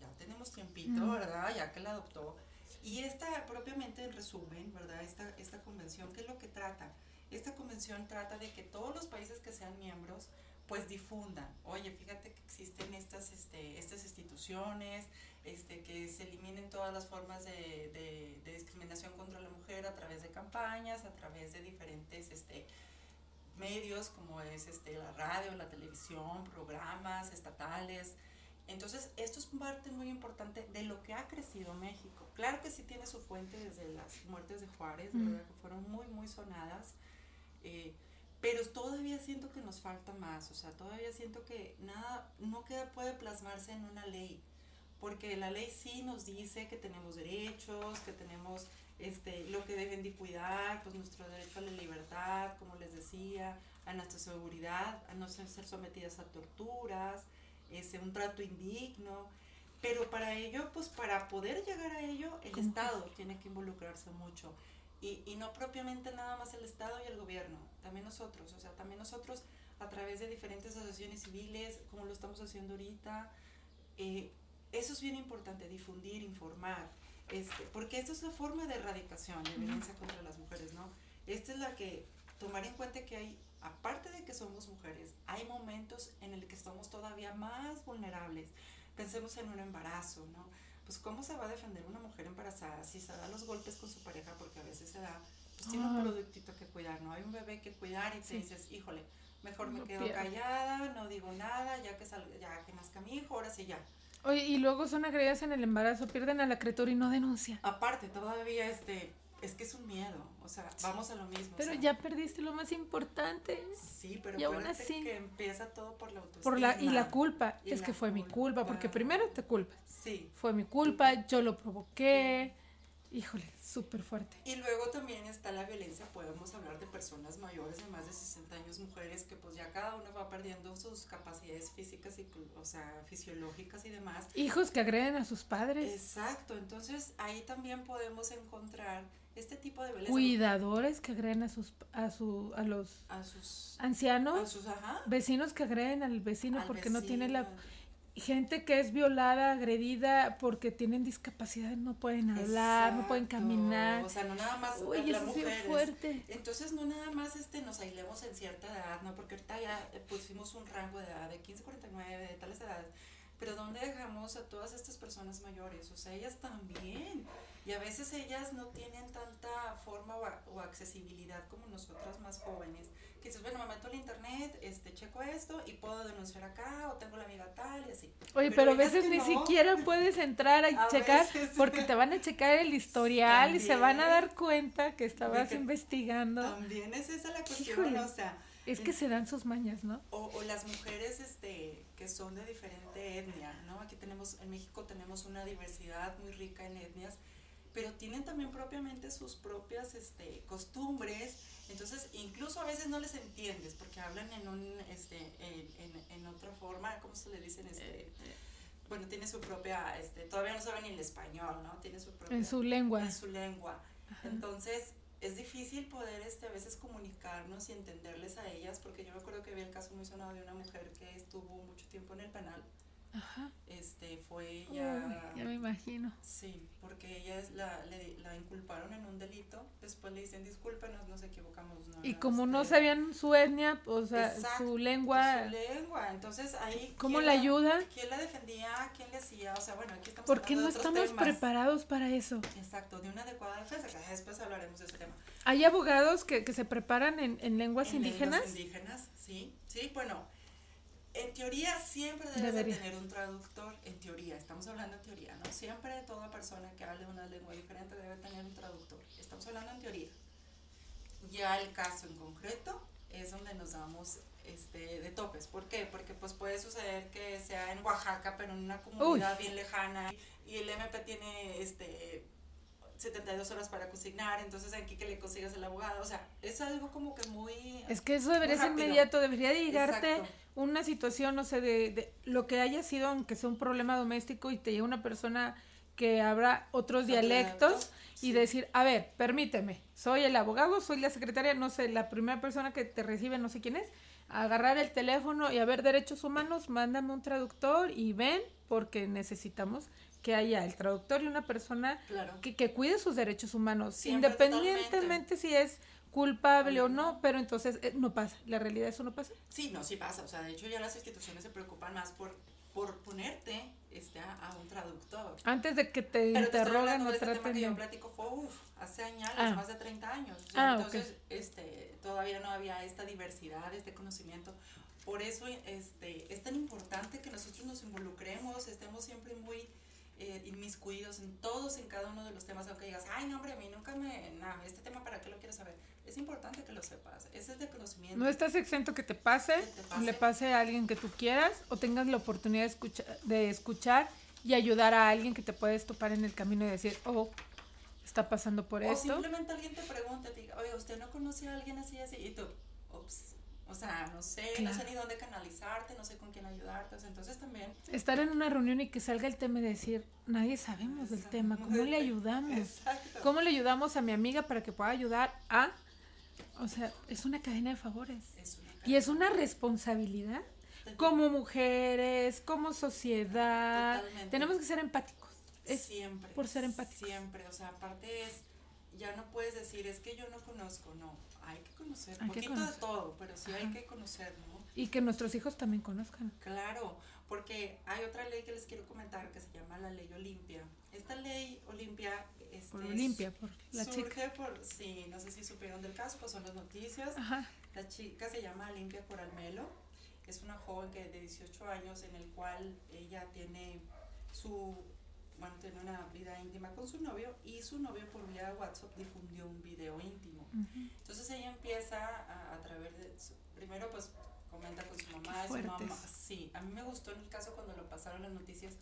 ya tenemos tiempito. ¿verdad? Ya que la adoptó. Y esta, propiamente en resumen, ¿verdad? Esta, esta convención, ¿qué es lo que trata? Esta convención trata de que todos los países que sean miembros pues difundan, oye, fíjate que existen estas, este, estas instituciones, este, que se eliminen todas las formas de, de- de discriminación contra la mujer a través de campañas, a través de diferentes este, medios como es este, la radio, la televisión, programas estatales. Entonces, esto es parte muy importante de lo que ha crecido México. Claro que sí tiene su fuente desde las muertes de Juárez, Mm. ¿verdad? que fueron muy, muy sonadas. eh, pero todavía siento que nos falta más, o sea, todavía siento que nada, no queda, puede plasmarse en una ley, porque la ley sí nos dice que tenemos derechos, que tenemos este, lo que deben de cuidar, pues nuestro derecho a la libertad, como les decía, a nuestra seguridad, a no ser ser sometidas a torturas, este, un trato indigno, pero para ello, pues para poder llegar a ello, el. Estado tiene que involucrarse mucho. Y, y no propiamente nada más el Estado y el gobierno, también nosotros, o sea, también nosotros a través de diferentes asociaciones civiles, como lo estamos haciendo ahorita, eh, eso es bien importante, difundir, informar, este, porque esta es la forma de erradicación de violencia contra las mujeres, ¿no? Esta es la que tomar en cuenta que hay, aparte de que somos mujeres, hay momentos en el que estamos todavía más vulnerables. Pensemos en un embarazo, ¿no? Pues cómo se va a defender una mujer embarazada si se da los golpes con su pareja, porque a veces se da, pues tiene un productito que cuidar, ¿no? Hay un bebé que cuidar y te Sí. dices, híjole, mejor me quedo callada, no digo nada, ya que salga, ya que nazca mi hijo, ahora sí ya. Oye, y luego son agredidas en el embarazo, pierden a la criatura y no denuncian. Aparte, todavía este, es que es un miedo, o sea, vamos a lo mismo. o Pero sea, ya perdiste lo más importante. Sí, pero y aún así- que empieza todo por la autoestima. Por la, y la culpa, Y es la que fue mi culpa, porque primero te culpas. Sí. Fue mi culpa, yo lo provoqué. Híjole, súper fuerte. Y luego también está la violencia, podemos hablar de personas mayores de más de 60 años, mujeres, que pues ya cada uno va perdiendo sus capacidades físicas y, o sea, fisiológicas y demás. Hijos que agreden a sus padres, Exacto, entonces ahí también podemos encontrar este tipo de violencia. cuidadores que agreden a sus a su a los A sus... ancianos, A sus, ajá. vecinos que agreden al vecino al porque no tiene la. Gente que es violada, agredida porque tienen discapacidad, no pueden hablar, no pueden caminar. O sea, no nada más Uy, eso mujeres. fuerte. Entonces no nada más este nos aislemos en cierta edad, ¿no? Porque ahorita ya eh, pusimos un rango de edad de 15 a 49, de tales edades. Pero ¿dónde dejamos a todas estas personas mayores? O sea, ellas también. Y a veces ellas no tienen tanta forma o, o accesibilidad como nosotras más jóvenes. Que dices, bueno, me meto al internet, este, checo esto y puedo denunciar acá o tengo la amiga tal y así. Oye, pero a ellas veces ni no, siquiera puedes entrar a, A checar veces. porque te van a checar el historial y se van a También. dar cuenta que estabas que- investigando. También es esa la cuestión, Híjole. o sea, Es que se dan sus mañas, ¿no? o, o las mujeres este, que son de diferente etnia, ¿no? Aquí tenemos, en México tenemos una diversidad muy rica en etnias, pero tienen también propiamente sus propias este, costumbres, entonces incluso a veces no les entiendes porque hablan en un, este, en, en, en otra forma, ¿cómo se le dicen? Este, bueno, tiene su propia, este, todavía no saben ni el español, ¿no? Tiene su propia En su lengua. en su lengua. Entonces, es difícil poder este, a veces comunicarnos y entenderles a ellas, porque yo me acuerdo que vi el caso muy sonado de una mujer que estuvo mucho tiempo en el penal. Ajá. Este, fue Uy, ella... ya me imagino. Sí, porque ella es la, le- la inculparon en un delito, después le dicen discúlpenos, nos equivocamos. No Y como no usted". sabían su etnia, o sea, Exacto, su lengua, Su lengua, entonces ahí... ¿cómo ¿quién la ayuda? ¿Quién la defendía? ¿Quién le hacía? O sea, bueno, aquí estamos ¿Por qué no de otros estamos temas. preparados para eso? Exacto, de una adecuada defensa, después hablaremos de ese tema. ¿Hay abogados que, que se preparan en, en lenguas En indígenas? lenguas indígenas, sí, sí, bueno, en teoría siempre debes Debería. de tener un traductor, en teoría, estamos hablando en teoría, ¿no? Siempre toda persona que hable una lengua diferente debe tener un traductor, estamos hablando en teoría. Ya el caso en concreto es donde nos damos este, de topes, ¿por qué? Porque pues puede suceder que sea en Oaxaca, pero en una comunidad bien lejana y el MP tiene este 72 horas para consignar, entonces aquí que le consigas el abogado, o sea, es algo como que muy... Es que eso debería ser inmediato, debería de llegarte Exacto. Una situación, no sé, de, de lo que haya sido, aunque sea un problema doméstico y te llega una persona que habla otros Otro dialectos dialecto, y decir, a ver, permíteme, soy el abogado, soy la secretaria, no sé, la primera persona que te recibe, no sé quién es, agarrar el teléfono y a ver derechos humanos, mándame un traductor y ven, porque necesitamos que haya el traductor y una persona Claro. que, que cuide sus derechos humanos, Siempre, independientemente si es culpable o no, pero entonces eh, no pasa, la realidad eso no pasa. Sí, no, sí pasa. O sea, de hecho ya las instituciones se preocupan más por, por ponerte este, a, un traductor. Antes de que te Pero te interroguen hablando o este tema traten que yo platico fue, uf, hace años, Ah. más de 30 años. O sea, Ah, entonces, este, todavía no había esta diversidad, este conocimiento. Por eso este, es tan importante que nosotros nos involucremos, estemos siempre muy eh, inmiscuidos en todos, en cada uno de los temas, aunque digas, ay, no, hombre, a mí nunca me, no, este tema para qué lo quiero saber. Es importante que lo sepas, ese es de conocimiento. No estás exento que te pase, Que te pase. le pase a alguien que tú quieras o tengas la oportunidad de escuchar, de escuchar y ayudar a alguien que te puedes topar en el camino y decir, oh, está pasando por o esto. simplemente alguien te pregunta, te diga, oye, ¿usted no conoce a alguien así, así? Y tú, ups, o sea, no sé, no sé ni dónde canalizarte, no sé con quién ayudarte. O sea, entonces también Estar en una reunión y que salga el tema y decir, nadie sabemos del tema, ¿cómo le ayudamos? Exacto. ¿Cómo le ayudamos a mi amiga para que pueda ayudar a... O sea, es una cadena de favores. Es una Y es una responsabilidad como mujeres, como sociedad. Totalmente. Tenemos que ser empáticos. Es siempre. por ser empáticos. Siempre, o sea, aparte es, ya no puedes decir, es que yo no conozco, no, hay que conocer, que poquito conocer. de todo, pero sí hay que conocer, ¿no? Y que nuestros hijos también conozcan. Claro, porque hay otra ley que les quiero comentar que se llama la ley Olimpia. Esta ley Olimpia este, Por Olimpia, por la surge chica. por, sí, no sé si supieron del caso, pues son las noticias. Ajá. La chica se llama Olimpia Coralmelo. Es una joven que de 18 años en el cual ella tiene su bueno, tiene una vida íntima con su novio y su novio por vía WhatsApp difundió un video íntimo. Ujú. Entonces ella empieza a, a través de su- primero pues comenta con su mamá, Qué su mamá, sí, a mí me gustó en el caso cuando lo pasaron las noticias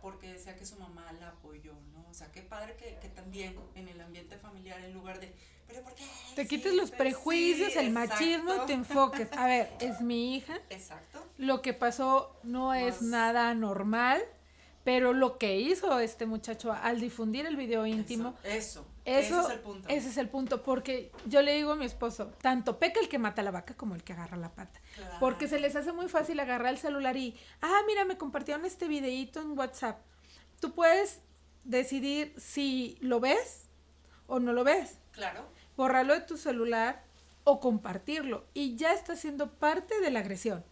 porque decía que su mamá la apoyó, ¿no? O sea, qué padre que, que también en el ambiente familiar, en lugar de, pero ¿por qué? Te quites hiciste?". los prejuicios, Sí, el machismo y exacto. te enfoques. A ver, es mi hija. Exacto. Lo que pasó no es nada normal, pero lo que hizo este muchacho al difundir el video íntimo, Eso, eso, eso, ese es el punto. ese es el punto, porque yo le digo a mi esposo, tanto peca el que mata la vaca como el que agarra la pata. Claro. Porque se les hace muy fácil agarrar el celular y, ah, mira, me compartieron este videíto en WhatsApp. Tú puedes decidir si lo ves o no lo ves. Claro, Borrarlo de tu celular o compartirlo. Y ya está siendo parte de la agresión.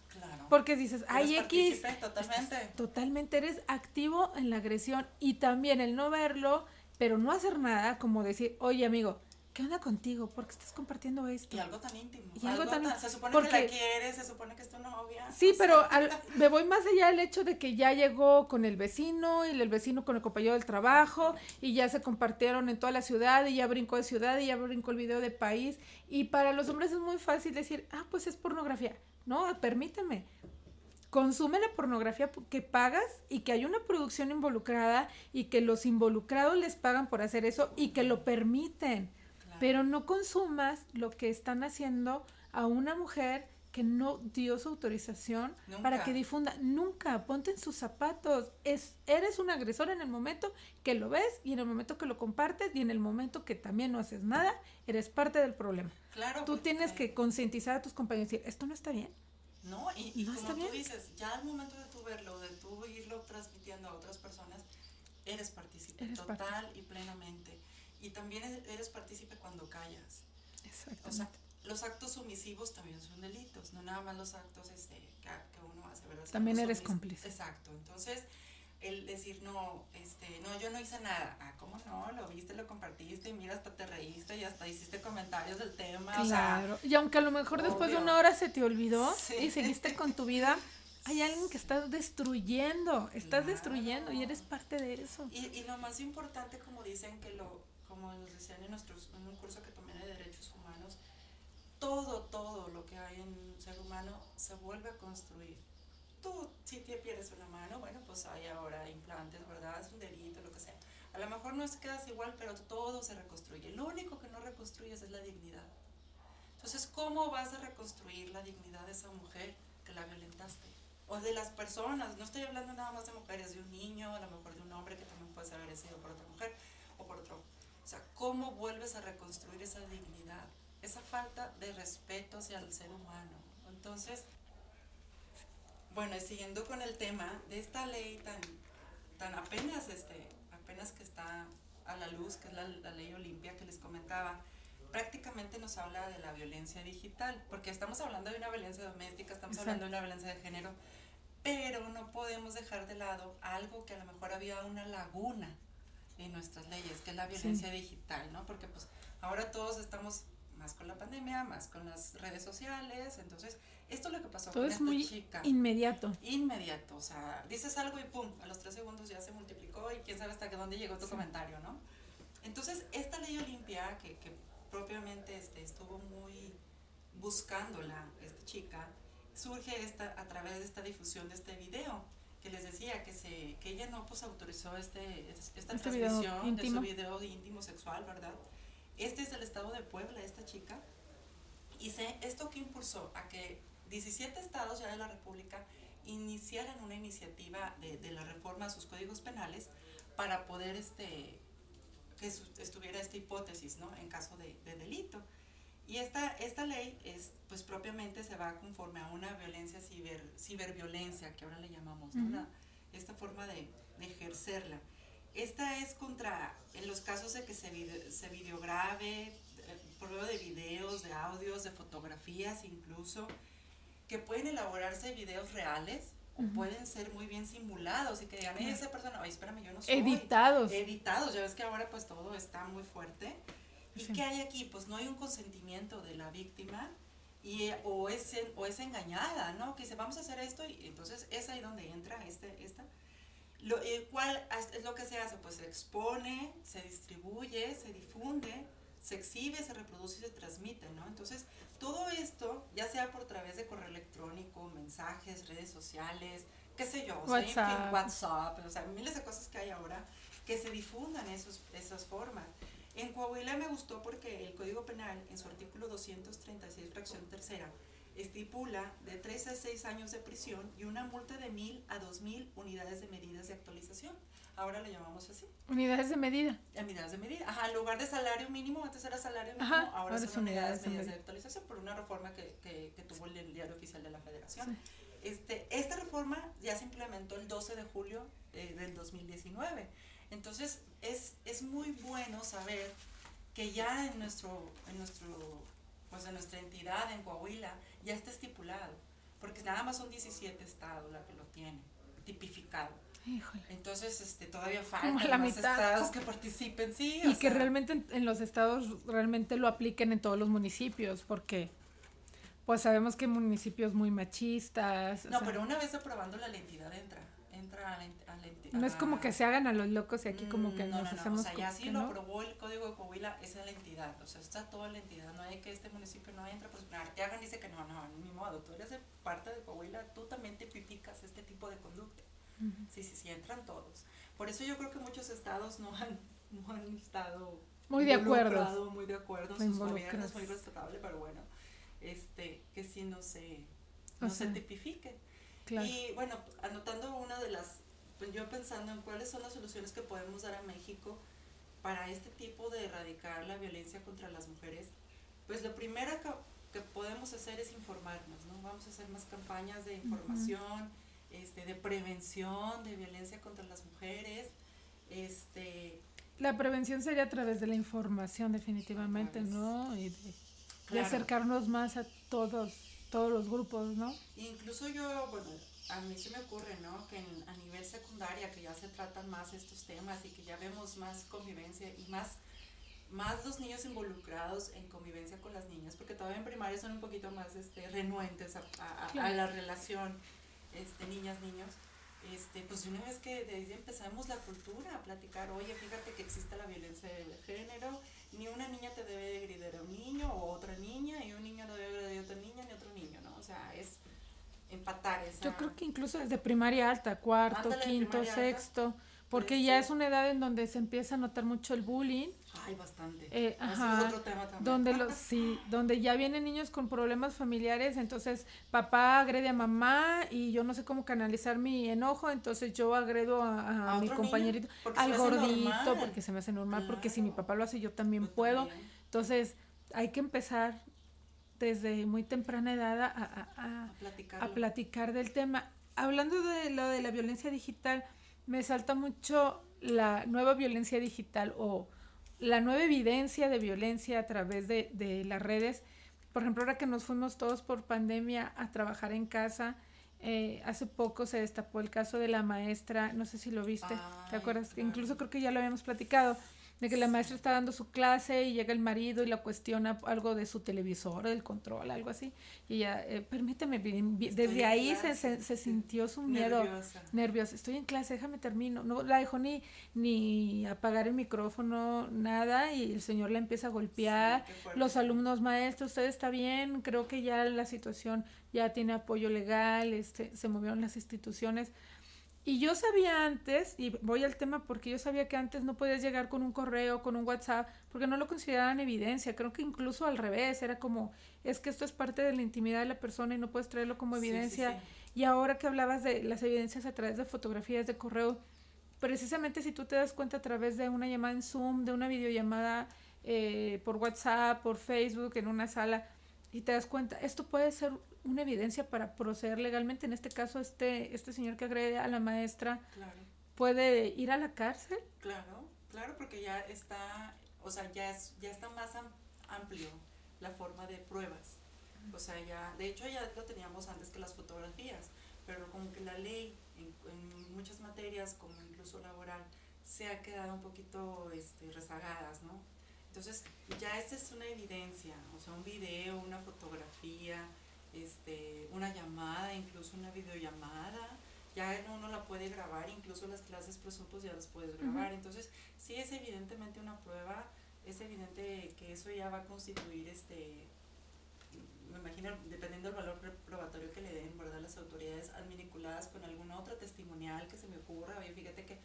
Porque dices, ay, X. Totalmente. Totalmente eres activo en la agresión y también el no verlo pero no hacer nada como decir, oye amigo, ¿qué onda contigo? ¿Por qué estás compartiendo esto? Y algo tan íntimo. Y algo tan íntimo, Se supone porque- que la quieres, se supone que es tu novia. Sí, pero al- me voy más allá del hecho de que ya llegó con el vecino y el vecino con el compañero del trabajo y ya se compartieron en toda la ciudad y ya brincó de ciudad y ya brincó el video de país y para los hombres es muy fácil decir, ah, pues es pornografía. No, permíteme. Consume la pornografía que pagas y que hay una producción involucrada y que los involucrados les pagan por hacer eso y que lo permiten. Claro. Pero no consumas lo que están haciendo a una mujer que no dio su autorización para que difunda. Nunca, ponte en sus zapatos. Es, eres un agresor en el momento que lo ves y en el momento que lo compartes y en el momento que también no haces nada, eres parte del problema. Claro, Tú tienes que concientizar a tus compañeros y decir, esto no está bien. No, y, y No como está tú bien. dices, ya al momento de tú verlo, de tú irlo transmitiendo a otras personas, eres partícipe Eres total y plenamente. Y también eres partícipe cuando callas. O sea, Exactamente. Los actos sumisivos también son delitos, no nada más los actos este, que, que uno hace, ¿verdad? También eres cómplice. Exacto, entonces el decir no, este, no, yo no hice nada, ah, ¿cómo no? Lo viste, lo compartiste, y mira, hasta te reíste y hasta hiciste comentarios del tema, o sea, Claro. y aunque a lo mejor después de una hora se te olvidó Sí. y seguiste con tu vida, hay alguien que estás destruyendo, estás Claro. destruyendo y eres parte de eso. Y, y lo más importante, como dicen que lo, como nos decían en, nuestros, en un curso que tomé de derechos humanos, todo, todo lo que hay en un ser humano se vuelve a construir. Tú, si te pierdes una mano, bueno, pues hay ahora implantes, ¿verdad? Es un delito, lo que sea. A lo mejor no es quedas igual, pero todo se reconstruye. Lo único que no reconstruyes es la dignidad. Entonces, ¿cómo vas a reconstruir la dignidad de esa mujer que la violentaste? O de las personas, no estoy hablando nada más de mujeres, de un niño, a lo mejor de un hombre que también puede ser agresivo por otra mujer o por otro. O sea, ¿cómo vuelves a reconstruir esa dignidad? Esa falta de respeto hacia el ser humano. Entonces, bueno, y siguiendo con el tema de esta ley tan, tan apenas, este, apenas que está a la luz, que es la, la ley Olimpia que les comentaba, prácticamente nos habla de la violencia digital, porque estamos hablando de una violencia doméstica, estamos Exacto. hablando de una violencia de género, pero no podemos dejar de lado algo que a lo mejor había una laguna en nuestras leyes, que es la violencia digital, ¿no? Porque pues ahora todos estamos más con la pandemia, más con las redes sociales, entonces esto es lo que pasó Todo con es esta muy chica inmediato. inmediato, o sea, dices algo y pum, a los tres segundos ya se multiplicó y quién sabe hasta que dónde llegó tu Sí. comentario, ¿no? Entonces, esta ley Olimpia, que, que propiamente este, estuvo muy buscándola, esta chica, surge esta, a través de esta difusión de este video, que les decía que, se, que ella no pues autorizó este, es- esta Este transmisión de su video íntimo sexual, ¿verdad? Este es del estado de Puebla, esta chica, y se, esto que impulsó a que 17 estados ya de la República iniciaran una iniciativa de, de la reforma a sus códigos penales para poder este, que su- estuviera esta hipótesis, ¿no? En caso de, de delito. Y esta, esta ley es, pues propiamente se va conforme a una violencia ciber, ciberviolencia, que ahora le llamamos, ¿no? Ujú. Una- esta forma de, de ejercerla. Esta es contra, en los casos de que se, se videograbe, eh, por medio de videos, de audios, de fotografías incluso, que pueden elaborarse videos reales o pueden ser muy bien simulados y que digan, "Ey, esa persona, oye, espérame, yo no soy Editados. editados, ya ves que ahora pues todo está muy fuerte. ¿Y Sí. qué hay aquí? Pues no hay un consentimiento de la víctima y, eh, o, es, o es engañada, ¿no? Que dice, vamos a hacer esto y entonces es ahí donde entra este, esta. Lo, ¿Cuál as- es lo que se hace? Pues se expone, se distribuye, se difunde, se exhibe, se reproduce y se transmite, ¿no? Entonces, todo esto, ya sea por través de correo electrónico, mensajes, redes sociales, qué sé yo, o sea, en fin, WhatsApp. WhatsApp, o sea, miles de cosas que hay ahora, que se difundan esos, esas formas. En Coahuila me gustó porque el Código Penal, en su artículo 236, fracción tercera, estipula de 3 a 6 años de prisión y una multa de 1000 a 2000 unidades de medidas de actualización. Ahora le llamamos así, Unidades de medida. unidades de medida. Ajá, en lugar de salario mínimo, antes era salario mínimo, Ajá, ahora ahora son es unidades de medidas de actualización por una reforma que, que, que tuvo el diario oficial de la Federación. Este, esta reforma ya se implementó el 12 de julio eh, del 2019. Entonces, es, es muy bueno saber que ya en nuestro, en nuestro, pues en nuestra entidad, en Coahuila, ya está estipulado, porque nada más son 17 estados la que lo tienen. tipificado. Híjole. Entonces, este, todavía faltan la más mitad. estados que participen, sí. Y o que sea, realmente en, en los estados realmente lo apliquen en todos los municipios, porque pues sabemos que hay municipios muy machistas. o No, sea, pero una vez aprobando la entidad entra, entra a la, no es como que se hagan a los locos y aquí como que Mm, no, nos no, no, hacemos o sea, ya sí lo no. aprobó el Código de Coahuila, esa es la entidad, o sea, está toda la entidad, no hay que este municipio no entra, pues Arteaga dice que no, no, ni modo, tú eres de parte de Coahuila, tú también tipificas este tipo de conducta. Ujú. Sí, sí, sí, entran todos. Por eso yo creo que muchos estados no han, no han estado Muy de acuerdo. Muy de acuerdo, sus gobiernos, muy respetable, pero bueno, este, que sí no se, O no se sea, tipifique. Claro. Y bueno, anotando una de las, yo pensando en cuáles son las soluciones que podemos dar a México para este tipo de erradicar la violencia contra las mujeres, pues lo primero que, podemos hacer es informarnos, ¿no? Vamos a hacer más campañas de información, este, de prevención de violencia contra las mujeres, este, La prevención sería a través de la información definitivamente, ¿no? Y de, de Claro. acercarnos más a todos, todos los grupos, ¿no? Incluso yo, bueno, a mí se me ocurre, ¿no? Que en- a nivel secundaria, que ya se tratan más estos temas y que ya vemos más convivencia y más, más los niños involucrados en convivencia con las niñas, porque todavía en primaria son un poquito más este, renuentes a, a- a- Claro. a la relación este, niñas-niños. Este, pues de una vez que de ahí empezamos la cultura a platicar, oye, fíjate que existe la violencia de género, ni una niña te debe de agredir a un niño o otra niña, y un niño no debe agredir a otra niña ni otro niño, ¿no? O sea, es empatar esa... Yo creo que incluso desde primaria alta, cuarto, Ándale, quinto, alta. sexto, porque Puede ya es una edad en donde se empieza a notar mucho el bullying, Ay, bastante. Eh, ajá, es otro tema también. donde los sí, donde ya vienen niños con problemas familiares, entonces papá agrede a mamá y yo no sé cómo canalizar mi enojo, entonces yo agredo a, a ¿A mi compañerito, al gordito, normal. porque se me hace normal, porque si mi papá lo hace yo también Yo puedo. también. Entonces, hay que empezar desde muy temprana edad a, a- a- platicar del tema. Hablando de lo de la violencia digital, me salta mucho la nueva violencia digital o la nueva evidencia de violencia a través de, de las redes. Por ejemplo, ahora que nos fuimos todos por pandemia a trabajar en casa, eh, hace poco se destapó el caso de la maestra, no sé si lo viste, ¿te acuerdas? claro. Incluso creo que ya lo habíamos platicado, de que la maestra está dando su clase y llega el marido y la cuestiona algo de su televisor, del control, algo así. Y ella, eh, permíteme, bien, bien", Estoy desde ahí se, se, sintió su miedo Nerviosa. nerviosa. Estoy en clase, déjame termino. No la dejó ni, ni apagar el micrófono, nada, y el señor la empieza a golpear. Sí. Los alumnos, maestro, usted está bien, creo que ya la situación ya tiene apoyo legal, este, se movieron las instituciones. Y yo sabía antes, y voy al tema porque yo sabía que antes no podías llegar con un correo, con un WhatsApp, porque no lo consideraban evidencia. Creo que incluso al revés, era como, es que esto es parte de la intimidad de la persona y no puedes traerlo como Sí, sí, evidencia. sí. Y ahora que hablabas de las evidencias a través de fotografías de correo, precisamente si tú te das cuenta a través de una llamada en Zoom, de una videollamada eh, por WhatsApp, por Facebook, en una sala, y te das cuenta, esto puede ser una evidencia para proceder legalmente. En este caso, este, este señor que agrede a la maestra Claro, puede ir a la cárcel. claro, claro, porque ya está, o sea, ya, es, ya está más am- amplio la forma de pruebas. O sea, ya, de hecho ya lo teníamos antes que las fotografías, pero como que la ley en, en muchas materias, como incluso laboral, se ha quedado un poquito este, rezagadas, ¿no? Entonces, ya esta es una evidencia, o sea, un video, una fotografía, este, una llamada, incluso una videollamada, ya uno la puede grabar, incluso las clases prosopos ya las puedes grabar. Entonces, sí es evidentemente una prueba, es evidente que eso ya va a constituir este me imagino, dependiendo del valor probatorio que le den, ¿verdad? Las autoridades adminiculadas con alguna otra testimonial que se me ocurra. Oye, fíjate que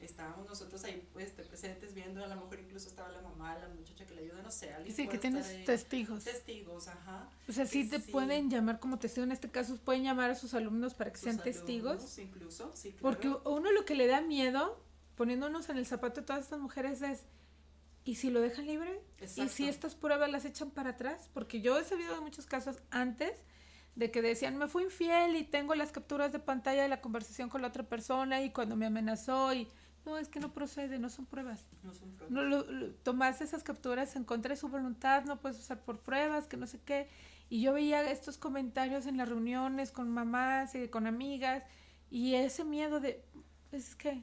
estábamos nosotros ahí este, presentes viendo, a lo mejor incluso estaba la mamá, la muchacha que le ayuda, no sé, alguien Sí, que tienes ahí. testigos. testigos, ajá. O sea, sí te Sí. pueden llamar como testigo. En este caso, pueden llamar a sus alumnos para que Sus sean testigos. alumnos Incluso, sí, claro. Porque uno lo que le da miedo, poniéndonos en el zapato de todas estas mujeres, es, ¿y si lo dejan libre? ¿Y si estas pruebas las echan para atrás? Porque yo he sabido de muchos casos antes de que decían, me fui infiel y tengo las capturas de pantalla de la conversación con la otra persona y cuando me amenazó y... No, es que no procede, no son pruebas. No son pruebas. No lo, lo- tomas esas capturas en contra de su voluntad, no puedes usar por pruebas, que no sé qué. Y yo veía estos comentarios en las reuniones con mamás y con amigas, Y ese miedo de, pues es que,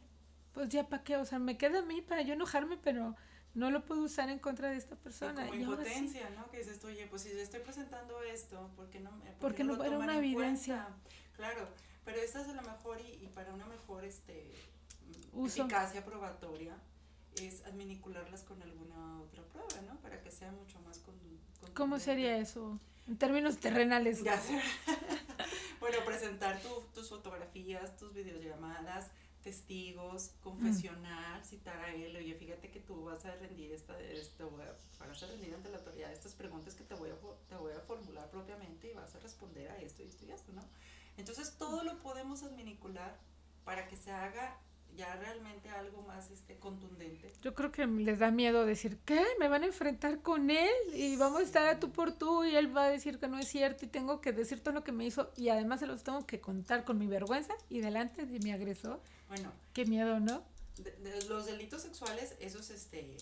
pues ya para qué, o sea, me queda a mí para yo enojarme, pero no lo puedo usar en contra de esta Y persona. como Y ahora sí. impotencia, ¿no? Que dices, tú, oye, pues si yo estoy presentando esto, ¿por qué no, me- por Porque qué no lo era toman una en evidencia. cuenta? Claro, pero esta es a lo mejor y, y para una mejor este, Uso. eficacia probatoria es adminicularlas con alguna otra prueba, ¿no? Para que sea mucho más con, ¿Cómo sería eso? En términos terrenales. Ya bueno, presentar tu- tus fotografías, tus videollamadas, testigos, confesionar, citar a él, oye, fíjate que tú vas a rendir esta, esto, vas a rendir ante la autoridad estas preguntas que te voy, a, te voy a formular propiamente y vas a responder a esto y esto y esto, ¿no? Entonces todo lo podemos adminicular para que se haga ya realmente algo más este, contundente. Yo creo que les da miedo decir, ¿qué? ¿Me van a enfrentar con él? Y vamos a estar a tú por tú y él va a decir que no es cierto y tengo que decir todo lo que me hizo y además se los tengo que contar con mi vergüenza y delante de mi agresor. Bueno, Qué miedo, ¿no? de- de los delitos sexuales, esos este,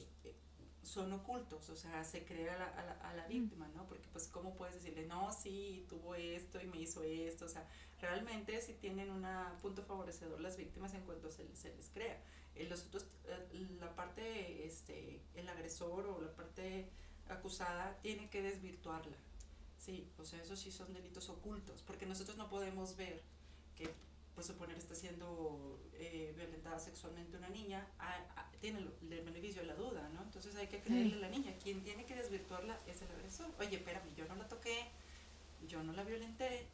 son ocultos, o sea, se crea a la, a la, a la víctima, ¿no? Porque pues, ¿cómo puedes decirle, no, sí, tuvo esto y me hizo esto? O sea, realmente si tienen un punto favorecedor las víctimas en cuanto se, se les crea. Eh, los otros, eh, la parte, este, el agresor o la parte acusada tiene que desvirtuarla. Sí, o sea, esos sí son delitos ocultos, porque nosotros no podemos ver que, por suponer, está siendo eh, violentada sexualmente una niña, a- a- tiene el, el beneficio de la duda, ¿no? Entonces hay que creerle a la niña. Quien tiene que desvirtuarla es el agresor. Oye, espérame, yo no la toqué, yo no la violenté,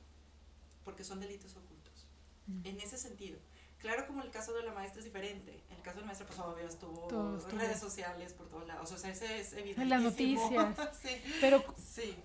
porque son delitos ocultos. Mm. En ese sentido. Claro, como el caso de la maestra es diferente. El caso de la maestra, pues obvio, estuvo en redes sociales por todos lados. O sea, ese es evidente. En las noticias. sí, Pero, sí.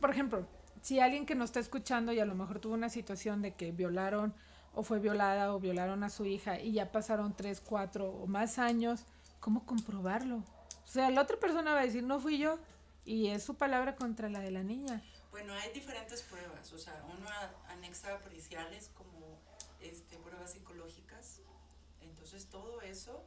por ejemplo, si alguien que nos está escuchando y a lo mejor tuvo una situación de que violaron o fue violada o violaron a su hija y ya pasaron tres, cuatro o más años, ¿cómo comprobarlo? O sea, la otra persona va a decir, no fui yo y es su palabra contra la de la niña. Bueno, hay diferentes pruebas, o sea, uno anexa periciales como este, pruebas psicológicas, entonces todo eso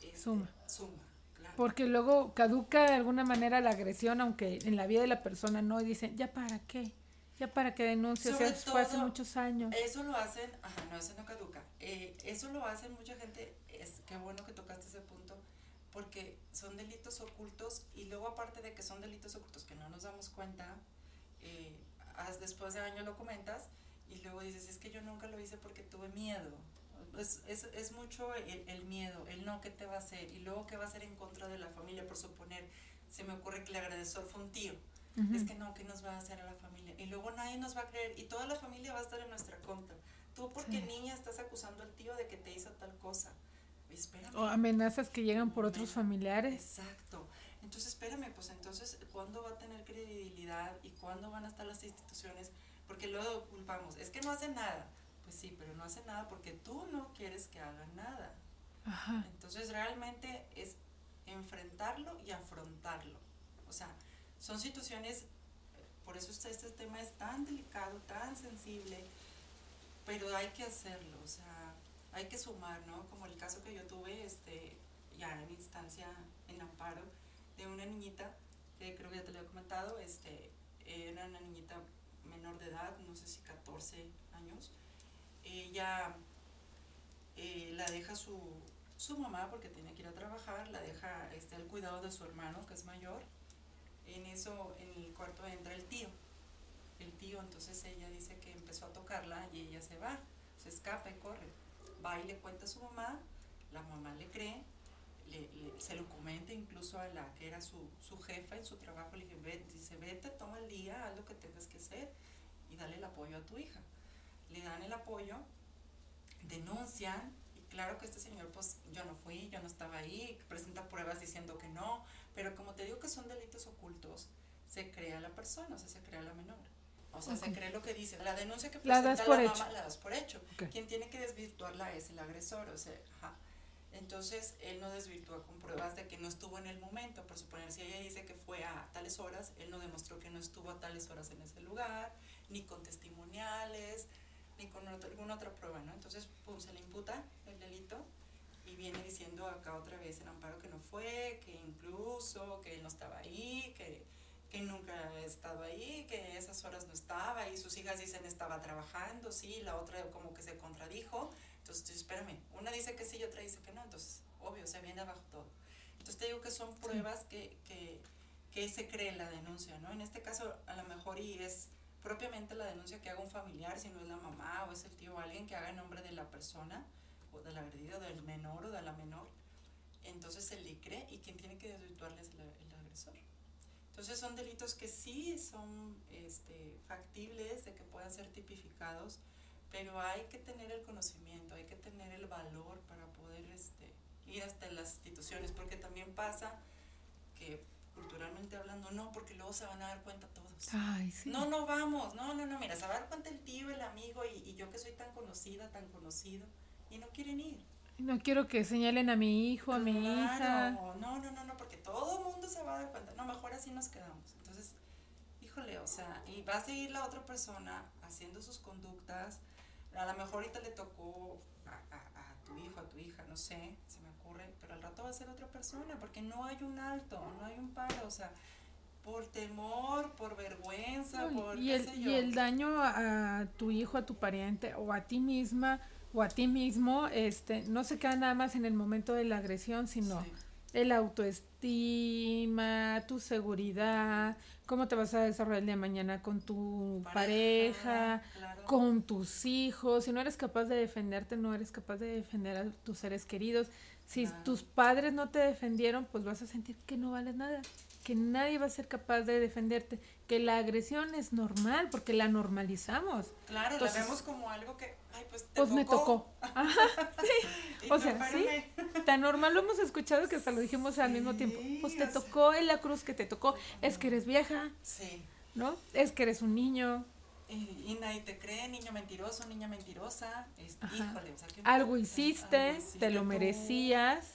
este, Suma. suma, claro. Porque luego caduca de alguna manera la agresión, aunque en la vida de la persona no, y dicen, ¿ya para qué? ¿Ya para qué denuncio? O sea, Sobre fue hace todo, muchos años. Eso lo hacen, ajá, no, eso no caduca. Eh, eso lo hacen mucha gente, es qué bueno que tocaste ese punto, porque son delitos ocultos y luego aparte de que son delitos ocultos que no nos damos cuenta, eh, después de años lo comentas y luego dices, es que yo nunca lo hice porque tuve miedo. Es, es, es mucho el, el miedo, el no que te va a hacer y luego qué va a hacer en contra de la familia, por suponer, se me ocurre que el agresor fue un tío. Ujú. Es que no, ¿qué nos va a hacer a la familia? Y luego nadie nos va a creer y toda la familia va a estar en nuestra contra. Tú porque Sí. niña estás acusando al tío de que te hizo tal cosa. Espérame. O amenazas que llegan por otros familiares. Exacto. Entonces, espérame, pues entonces, ¿cuándo va a tener credibilidad y cuándo van a estar las instituciones? Porque luego culpamos, es que no hacen nada. Pues sí, pero no hacen nada porque tú no quieres que hagan nada. Ajá. Entonces realmente es enfrentarlo y afrontarlo. O sea, son situaciones, por eso este, este tema es tan delicado, tan sensible, pero hay que hacerlo, o sea, hay que sumar, ¿no? Como el caso que yo tuve, este, ya en instancia, en amparo, de una niñita, que creo que ya te lo he comentado, este, era una niñita menor de edad, no sé si 14 años, ella eh, la deja su, su mamá porque tenía que ir a trabajar, la deja este, al cuidado de su hermano que es mayor. En eso, en el cuarto entra el tío. El tío, entonces ella dice que empezó a tocarla y ella se va, se escapa y corre. Va y le cuenta a su mamá, la mamá le cree, le- le- se lo comenta incluso a la que era su, su jefa en su trabajo, le dije, "Ve", dice, vete, toma el día, haz lo que tengas que hacer y dale el apoyo a tu hija. Le dan el apoyo, denuncian y claro que este señor pues yo no fui, yo no estaba ahí, presenta pruebas diciendo que no, pero como te digo que son delitos ocultos, se crea la persona, o sea, se crea la menor. O sea, se cree lo que dice. La denuncia que La presenta das por la hecho. mamá la das por hecho. Quien tiene que desvirtuarla es el agresor, o sea, ajá. Entonces, él no desvirtúa con pruebas de que no estuvo en el momento. Por suponer, si ella dice que fue a tales horas, él no demostró que no estuvo a tales horas en ese lugar, ni con testimoniales, ni con otra- alguna otra prueba, ¿no? Entonces, pum, se le imputa el delito y viene diciendo acá otra vez en amparo que no fue, que incluso, que él no estaba ahí, que, que nunca ha estado ahí, que esas horas no estaba y sus hijas dicen estaba trabajando, sí, la otra como que se contradijo. Entonces, tú, espérame, una dice que sí y otra dice que no, entonces, obvio, se viene abajo todo. Entonces te digo que son pruebas que, que, que se cree la denuncia, ¿no? En este caso, a lo mejor y es propiamente la denuncia que haga un familiar, si no es la mamá o es el tío o alguien que haga en nombre de la persona o del agredido, del menor o de la menor, entonces se le cree y quien tiene que desvirtuarle es el, el agresor. Entonces son delitos que sí son este, factibles de que puedan ser tipificados, pero hay que tener el conocimiento, hay que tener el valor para poder este, ir hasta las instituciones, porque también pasa que culturalmente hablando, no, porque luego se van a dar cuenta todos. Ay, sí. No, no vamos, no, no, no, mira, se va a dar cuenta el tío, el amigo y, y yo que soy tan conocida, tan conocido, y no quieren ir. No quiero que señalen a mi hijo, a mi hija. Claro, No, no, no, no, porque todo el mundo se va a dar cuenta. No, mejor así nos quedamos. Entonces, híjole, o sea, y va a seguir la otra persona haciendo sus conductas. A lo mejor ahorita le tocó a, a- a tu hijo, a tu hija, no sé, se me ocurre, pero al rato va a ser otra persona, porque no hay un alto, no hay un paro, o sea, por temor, por vergüenza, No, por y, qué el, sé y yo. el daño a, a tu hijo, a tu pariente o a ti misma o a ti mismo, este, no se queda nada más en el momento de la agresión, sino Sí. el autoestima, tu seguridad, cómo te vas a desarrollar el día de mañana con tu pareja, claro. con tus hijos. Si no eres capaz de defenderte, no eres capaz de defender a tus seres queridos. Si Claro. tus padres no te defendieron, pues vas a sentir que no vales nada, que nadie va a ser capaz de defenderte, que la agresión es normal porque la normalizamos. Claro, Entonces- la vemos como algo que, ay, pues te Pues me tocó. Ajá, Y O sea, sí. tan normal lo hemos escuchado que hasta lo dijimos al mismo tiempo. Sí, Pues te sea. tocó en la cruz que te tocó, es que eres vieja, Sí. ¿no? Es que eres un niño, Y, y nadie te cree, niño mentiroso, niña mentirosa. Es, híjole, o sea, ¿qué algo pasa? hiciste, Algo hiciste te lo tú. merecías.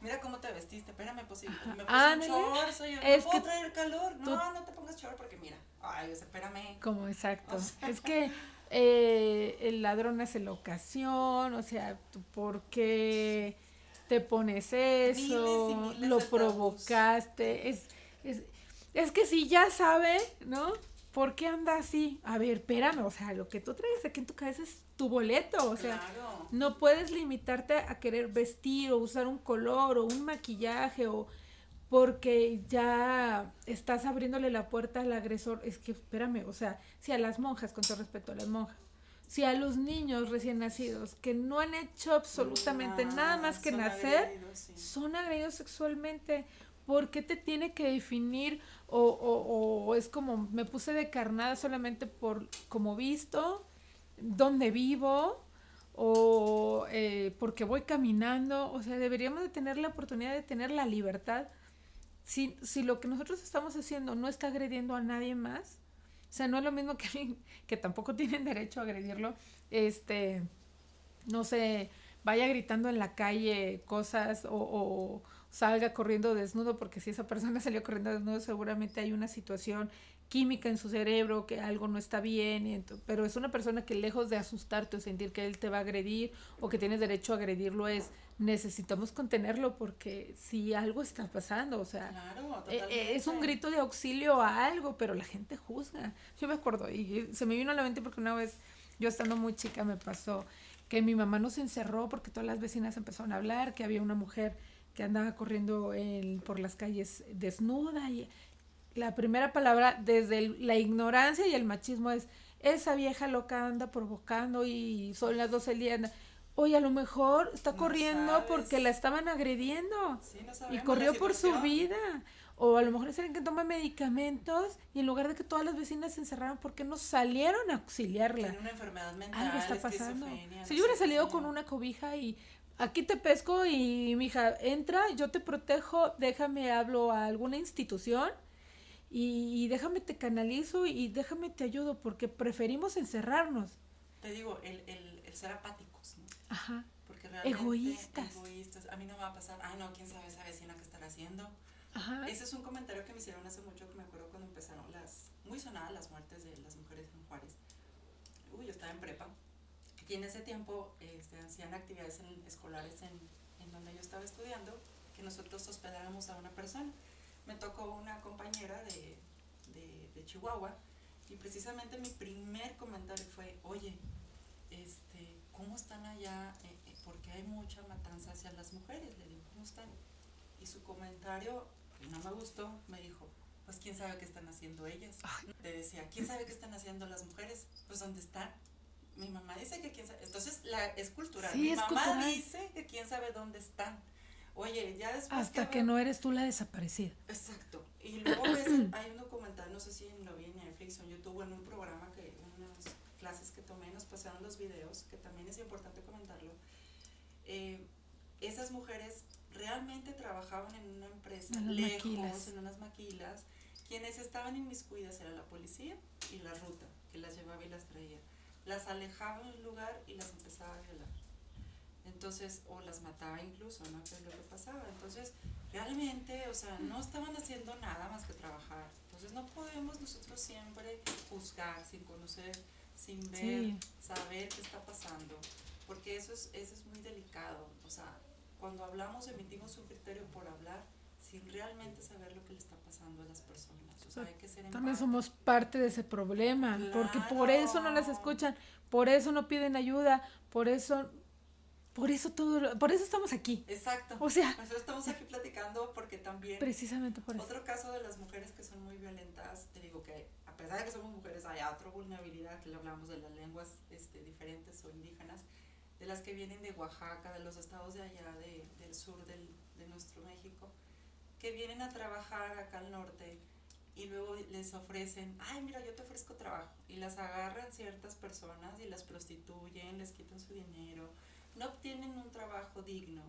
Mira cómo te vestiste, espérame, pues sí, me puse Ándale. un short, Es no puedo que traer calor. No, tú- no te pongas short porque mira, ay, espérame. Como exacto. O sea. Es que eh, el ladrón hace la ocasión, o sea, ¿tú ¿por qué te pones eso? Lo provocaste. Es, es, es que si ya sabe, ¿no? ¿Por qué anda así? A ver, espérame, o sea, lo que tú traes aquí en tu cabeza es tu boleto, o sea, claro. no puedes limitarte a querer vestir o usar un color o un maquillaje o porque ya estás abriéndole la puerta al agresor. Es que, espérame, o sea, si a las monjas, con todo respeto a las monjas, si a los niños recién nacidos que no han hecho absolutamente nada más que nacer, agredidos, sí. son agredidos sexualmente. ¿Por qué te tiene que definir o, o- o es como me puse de carnada solamente por como visto, dónde vivo o eh, porque voy caminando? O sea, deberíamos de tener la oportunidad de tener la libertad. Si, si lo que nosotros estamos haciendo no está agrediendo a nadie más, o sea, no es lo mismo que alguien que tampoco tienen derecho a agredirlo, este, no sé, vaya gritando en la calle cosas o, o salga corriendo desnudo, porque si esa persona salió corriendo desnudo, seguramente hay una situación química en su cerebro, que algo no está bien, pero es una persona que lejos de asustarte o sentir que él te va a agredir o que tienes derecho a agredirlo, es necesitamos contenerlo porque si algo está pasando, o sea, Claro, eh, eh, es un grito de auxilio a algo, pero la gente juzga. Yo me acuerdo, y se me vino a la mente porque una vez, yo estando muy chica, me pasó que mi mamá nos encerró porque todas las vecinas empezaron a hablar, que había una mujer que andaba corriendo en- por las calles desnuda y la primera palabra desde el- la ignorancia y el machismo es esa vieja loca anda provocando y son las 12 del día. anda". Oye, a lo mejor está No corriendo sabes. porque la estaban agrediendo Sí, no y corrió por su vida. O a lo mejor es alguien que toma medicamentos y en lugar de que todas las vecinas se encerraran, ¿por qué no salieron a auxiliarla? Tiene una enfermedad mental, Algo está pasando. Si yo hubiera salido con una cobija y aquí te pesco y mi hija entra, yo te protejo, déjame hablo a alguna institución y, y déjame te canalizo y déjame te ayudo porque preferimos encerrarnos. Te digo, el, el, el ser apáticos, ¿no? Ajá. Porque realmente Egoístas. egoístas. A mí no me va a pasar, ay no, quién sabe esa vecina que estará haciendo. Ajá. Ese es un comentario que me hicieron hace mucho, que me acuerdo cuando empezaron las, muy sonadas las muertes de las mujeres en Juárez. Uy, yo estaba en prepa. Y en ese tiempo este, hacían actividades en- escolares en, en donde yo estaba estudiando, que nosotros hospedáramos a una persona. Me tocó una compañera de, de, de Chihuahua. Y precisamente mi primer comentario fue, oye, este, ¿cómo están allá? Eh, eh, porque hay mucha matanza hacia las mujeres. Le digo, ¿cómo están? Y su comentario, que no me gustó, me dijo, pues quién sabe qué están haciendo ellas. Le decía, ¿quién sabe qué están haciendo las mujeres? Pues ¿dónde están? Mi mamá dice que quién sabe. Entonces la, es cultural. Sí, Mi es mamá cultural. dice que quién sabe dónde están. Oye, ya después Hasta que no eres tú la desaparecida. Exacto. Y luego ves, hay un documental, no sé si lo vi en Netflix o en YouTube o en un programa que, unas clases que tomé, nos pasaron los videos, que también es importante comentarlo. Eh, esas mujeres realmente trabajaban en una empresa En lejos, maquilas. en unas maquilas. Quienes estaban inmiscuidas era la policía y la ruta, que las llevaba y las traía. Las alejaba de un lugar y las empezaba a violar. Entonces, o las mataba incluso, ¿no? Que es lo que pasaba. Entonces, realmente, o sea, no estaban haciendo nada más que trabajar. Entonces, no podemos nosotros siempre juzgar sin conocer, sin ver, Sí. saber qué está pasando, porque eso es, eso es muy delicado. O sea, cuando hablamos, emitimos un criterio por hablar sin realmente saber lo que le está pasando a las personas. O sea, hay que ser También somos parte de ese problema, porque por eso no las escuchan, por eso no piden ayuda, por eso, por eso todo, lo- por eso estamos aquí. Exacto. O sea, Nosotros estamos aquí platicando porque también precisamente por eso. Otro caso de las mujeres que son muy violentas, te digo que a pesar de que somos mujeres hay otra vulnerabilidad, que le hablamos de las lenguas este, diferentes o indígenas, de las que vienen de Oaxaca, de los estados de allá, de- del sur del, de nuestro México, que vienen a trabajar acá al norte y luego les ofrecen, ay, mira, yo te ofrezco trabajo, y las agarran ciertas personas y las prostituyen, les quitan su dinero, no obtienen un trabajo digno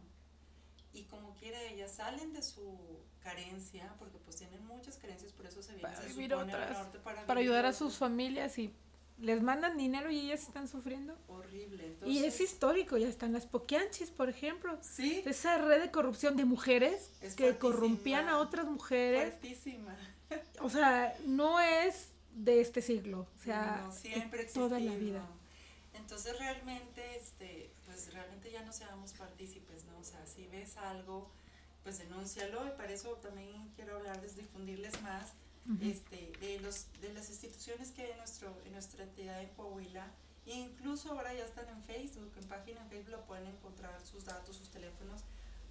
y como quiera ellas salen de su carencia, porque pues tienen muchas carencias, por eso se vienen Para se vivir otras, norte para, ayudar a sus familias y les mandan dinero y ellas están sufriendo. Horrible. Entonces, Y es histórico, ya están las poquianchis, por ejemplo. Sí, Esa red de corrupción de mujeres Es que corrompían a otras mujeres. fuertísima. O sea, no es de este siglo, o sea, No, de siempre toda la vida. Entonces realmente, este, pues realmente ya no seamos partícipes, ¿no? O sea, si ves algo, pues denúncialo y para eso también quiero hablarles, difundirles más Ujú. este, de, los, de las instituciones que hay en, nuestro, en nuestra entidad en Coahuila. E incluso ahora ya están en Facebook, en página en Facebook lo pueden encontrar sus datos, sus teléfonos,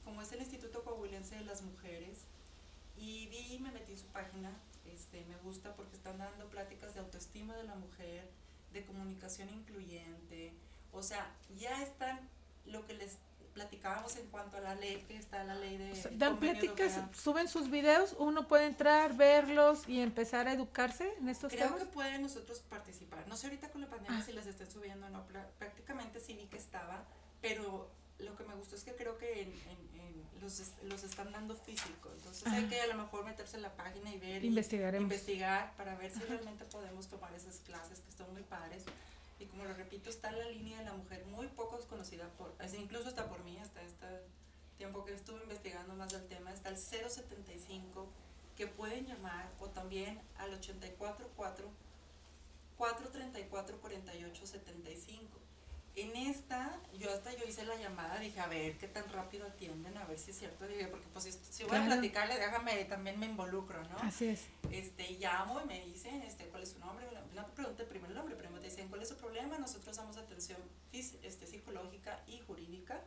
como es el Instituto Coahuilense de las Mujeres. Y vi, me metí en su página, este, me gusta porque están dando pláticas de autoestima de la mujer, de comunicación incluyente, o sea, ya están lo que les platicábamos en cuanto a la ley, que está la ley de... O sea, dan pláticas, suben sus videos, uno puede entrar, verlos y empezar a educarse en estos Creo temas. que pueden nosotros participar. No sé ahorita con la pandemia Ah. si las estén subiendo o no. Prácticamente sí vi que estaba, pero lo que me gustó es que creo que en, en- en los, los están dando físico. Entonces hay que a lo mejor meterse en la página y ver. y Investigaremos. investigar para ver si Ajá. realmente podemos tomar esas clases que están muy padres. Y como lo repito, está la línea de la mujer muy poco conocida, por, incluso hasta por mí, hasta este tiempo que estuve investigando más del tema, está el 075 que pueden llamar o también al 844 434 4875. En esta, yo hasta yo hice la llamada, dije, a ver qué tan rápido atienden, a ver si es cierto, dije, porque pues si, si voy a platicarle, déjame, también me involucro, ¿no? Así es. este, llamo y me dicen este, cuál es su nombre, no te pregunte primero el nombre, primero te dicen cuál es su problema, nosotros damos atención este, psicológica y jurídica.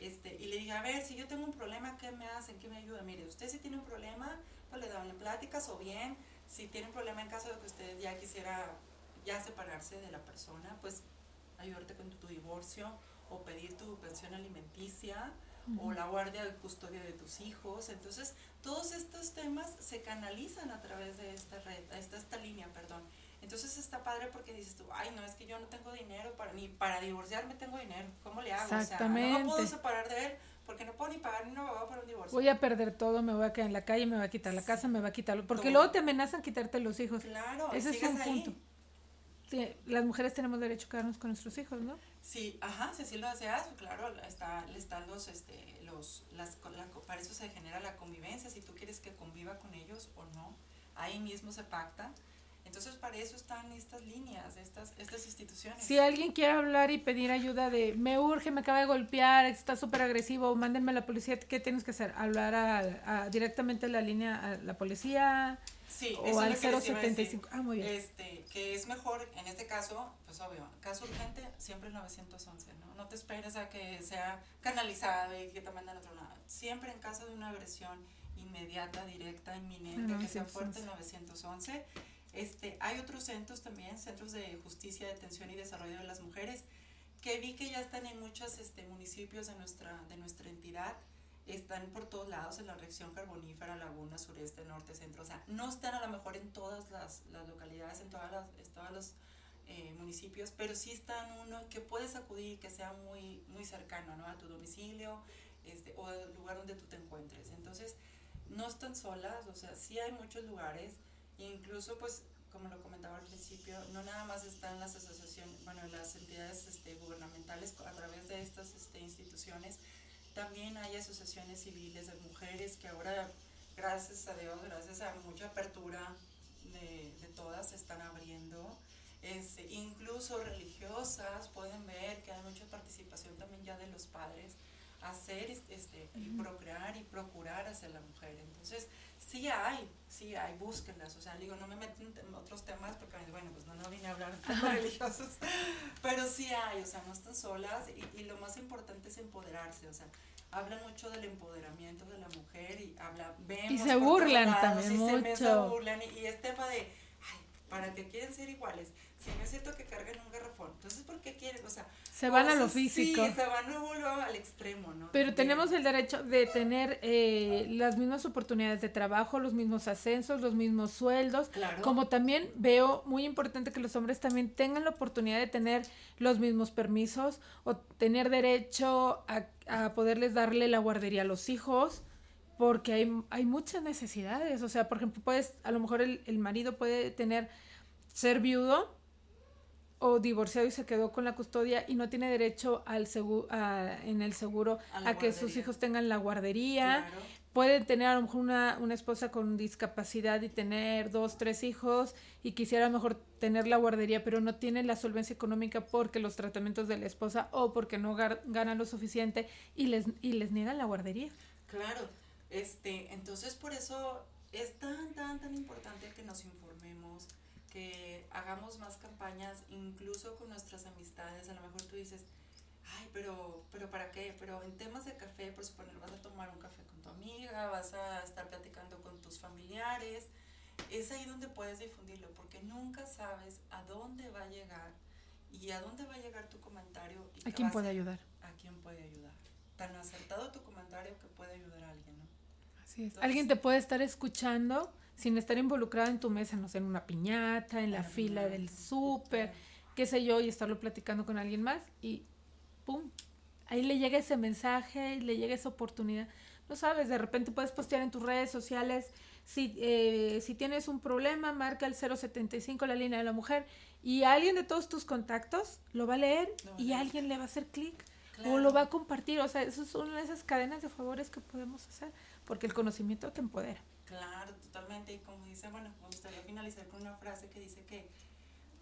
Este, y le dije, a ver, si yo tengo un problema, ¿qué me hacen? ¿Qué me ayuda? Mire, usted si tiene un problema, pues le dan pláticas o bien, si tiene un problema en caso de que usted ya quisiera ya separarse de la persona, pues ayudarte con tu divorcio o pedir tu pensión alimenticia o la guardia de custodia de tus hijos. Entonces, todos estos temas se canalizan a través de esta red, esta, esta línea, perdón. Entonces está padre porque dices tú, ay, no, es que yo no tengo dinero para ni para divorciarme tengo dinero. ¿Cómo le hago? O sea, no Exactamente. puedo separar de él porque no puedo ni pagar ni un abogado para un divorcio. Voy a perder todo, me voy a quedar en la calle, me va a quitar la casa, me va a quitar... Porque Todo. luego te amenazan quitarte los hijos. Claro, Ese es un ahí. punto. Las mujeres tenemos derecho a quedarnos con nuestros hijos, ¿no? Sí, ajá, si así lo deseas, claro, está, están los, este, los, las, la- para eso se genera la convivencia, si tú quieres que conviva con ellos o no, ahí mismo se pacta. Entonces, para eso están estas líneas, estas, estas instituciones. Si alguien quiere hablar y pedir ayuda de me urge, me acaba de golpear, está súper agresivo, mándenme a la policía, ¿qué tienes que hacer? Hablar a, a- directamente a la línea, a la policía, Sí, eso o es al lo que les iba a decir. 075. Ah, muy bien. Este, que es mejor, en este caso, pues obvio, caso urgente, siempre el 911, ¿no? No te esperes a que sea canalizado y que te manden a otro lado. Siempre en caso de una agresión inmediata, directa, inminente, que sea fuerte, 911. el 911. Este, hay otros centros también, centros de justicia, detención y desarrollo de las mujeres, que vi que ya están en muchos este, municipios de nuestra, de nuestra entidad, están por todos lados en la región carbonífera, laguna, sureste, norte, centro, o sea, no están a lo mejor en todas las, las localidades, en, todas las, en todos los eh, municipios, pero sí están uno que puedes acudir que sea muy, muy cercano ¿no? a tu domicilio este, o el lugar donde tú te encuentres. Entonces, no están solas, o sea, sí hay muchos lugares, e incluso pues como lo comentaba al principio, no nada más están las asociaciones, bueno, las entidades este, gubernamentales a través de estas este, instituciones, también hay asociaciones civiles de mujeres que ahora, gracias a Dios, gracias a mucha apertura de, todas, se están abriendo. Este, incluso religiosas pueden ver que hay mucha participación también ya de los padres hacer este, y procrear y procurar hacia la mujer. Entonces, sí hay, sí hay, búsquenlas. O sea, digo, no me meten en otros temas porque, bueno, pues no, no vine a hablar de temas religiosos, pero sí hay, o sea, no están solas y, y lo más importante es empoderarse, o sea, hablan mucho del empoderamiento de la mujer y habla, vemos Y se burlan lados, también y me- se mucho. burlan y, y es tema de, ay, ¿para qué quieren ser iguales? Si no es cierto que cargan un garrafón, entonces ¿por qué quieren? O sea, Se van a lo físico. Sí, se van luego, luego al extremo, ¿no? Pero También. tenemos el derecho de tener eh, las mismas oportunidades de trabajo, los mismos ascensos, los mismos sueldos. Claro. Como también veo muy importante que los hombres también tengan la oportunidad de tener los mismos permisos o tener derecho a, a poderles darle la guardería a los hijos, porque hay, hay muchas necesidades. O sea, por ejemplo, puedes, a lo mejor el, el marido puede tener, ser viudo o divorciado y se quedó con la custodia y no tiene derecho al seguro, en el seguro A que sus hijos tengan la guardería. Claro. Pueden tener a lo mejor una, una esposa con discapacidad y tener dos, tres hijos y quisiera mejor tener la guardería, pero no tiene la solvencia económica porque los tratamientos de la esposa o porque no ganan lo suficiente y les, y les niegan la guardería. Claro, este, entonces por eso es tan, tan, tan importante que nos informemos, que hagamos más campañas, incluso con nuestras amistades. A lo mejor tú dices, ay, pero, pero ¿para qué? Pero en temas de café, por suponer, vas a tomar un café con tu amiga, vas a estar platicando con tus familiares. Es ahí donde puedes difundirlo, porque nunca sabes a dónde va a llegar y a dónde va a llegar tu comentario. Y ¿A quién puede ser- ayudar? a quién puede ayudar. Tan acertado tu comentario que puede ayudar a alguien, ¿no? Así es. Entonces- Alguien te puede estar escuchando sin estar involucrado en tu mesa, no sé, en una piñata, en la fila del súper, qué sé yo, y estarlo platicando con alguien más y ¡pum! Ahí le llega ese mensaje, le llega esa oportunidad. No sabes, de repente puedes postear en tus redes sociales, si, eh, si tienes un problema, marca el 075, la línea de la mujer, y alguien de todos tus contactos lo va a leer y alguien le va a hacer clic o lo va a compartir. O sea, esas son una de esas cadenas de favores que podemos hacer, porque el conocimiento te empodera. Claro, totalmente. Y como dice, bueno, me gustaría finalizar con una frase que dice que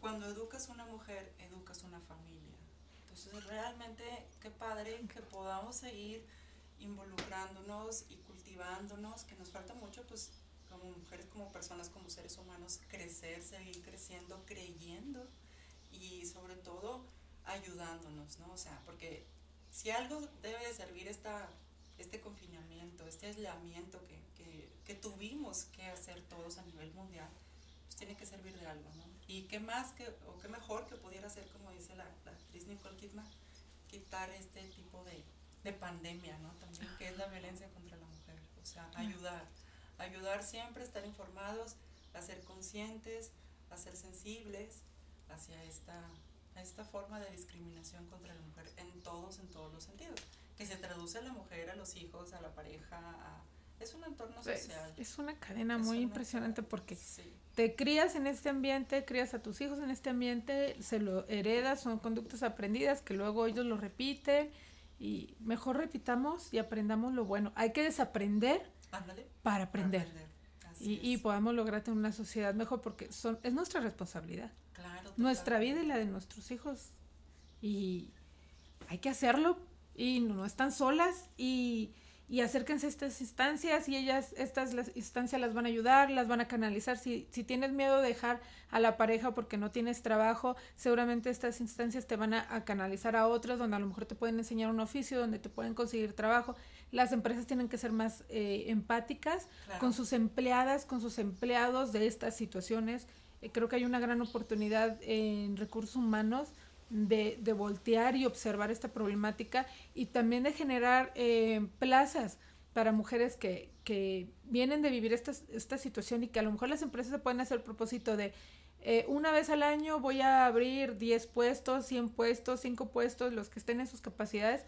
cuando educas una mujer, educas una familia. Entonces, realmente, qué padre que podamos seguir involucrándonos y cultivándonos, que nos falta mucho, pues, como mujeres, como personas, como seres humanos, crecer, seguir creciendo, creyendo y sobre todo ayudándonos, ¿no? O sea, porque si algo debe de servir esta, este confinamiento, este aislamiento que, que, tuvimos que hacer todos a nivel mundial, pues tiene que servir de algo, ¿no? Y qué más que, o qué mejor que pudiera ser, como dice la, la actriz Nicole Kidman, quitar este tipo de, de pandemia, ¿no? También que es la violencia contra la mujer, o sea, ayudar, ayudar siempre, estar informados, a ser conscientes, a ser sensibles hacia esta, esta forma de discriminación contra la mujer en todos, en todos los sentidos, que se traduce a la mujer, a los hijos, a la pareja, a, es un entorno Es, social. es una cadena Es muy una impresionante cadena, porque sí. te crías en este ambiente, crías a tus hijos en este ambiente, se lo heredas, son conductas aprendidas que luego ellos lo repiten y mejor repitamos y aprendamos lo bueno. Hay que desaprender Ándale. para aprender. Y, y podamos lograr tener una sociedad mejor porque son, es nuestra responsabilidad. Claro, nuestra vida y la de nuestros hijos. Y hay que hacerlo y no, no están solas y, y acérquense a estas instancias y ellas, estas las instancias las van a ayudar, las van a canalizar. Si, si tienes miedo de dejar a la pareja porque no tienes trabajo, seguramente estas instancias te van a, a canalizar a otras donde a lo mejor te pueden enseñar un oficio, donde te pueden conseguir trabajo. Las empresas tienen que ser más eh, empáticas Claro. con sus empleadas, con sus empleados de estas situaciones. Eh, creo que hay una gran oportunidad en recursos humanos de, de voltear y observar esta problemática y también de generar eh, plazas para mujeres que, que vienen de vivir esta, esta situación y que a lo mejor las empresas se pueden hacer el propósito de eh, una vez al año voy a abrir 10 puestos, 100 puestos, 5 puestos, los que estén en sus capacidades,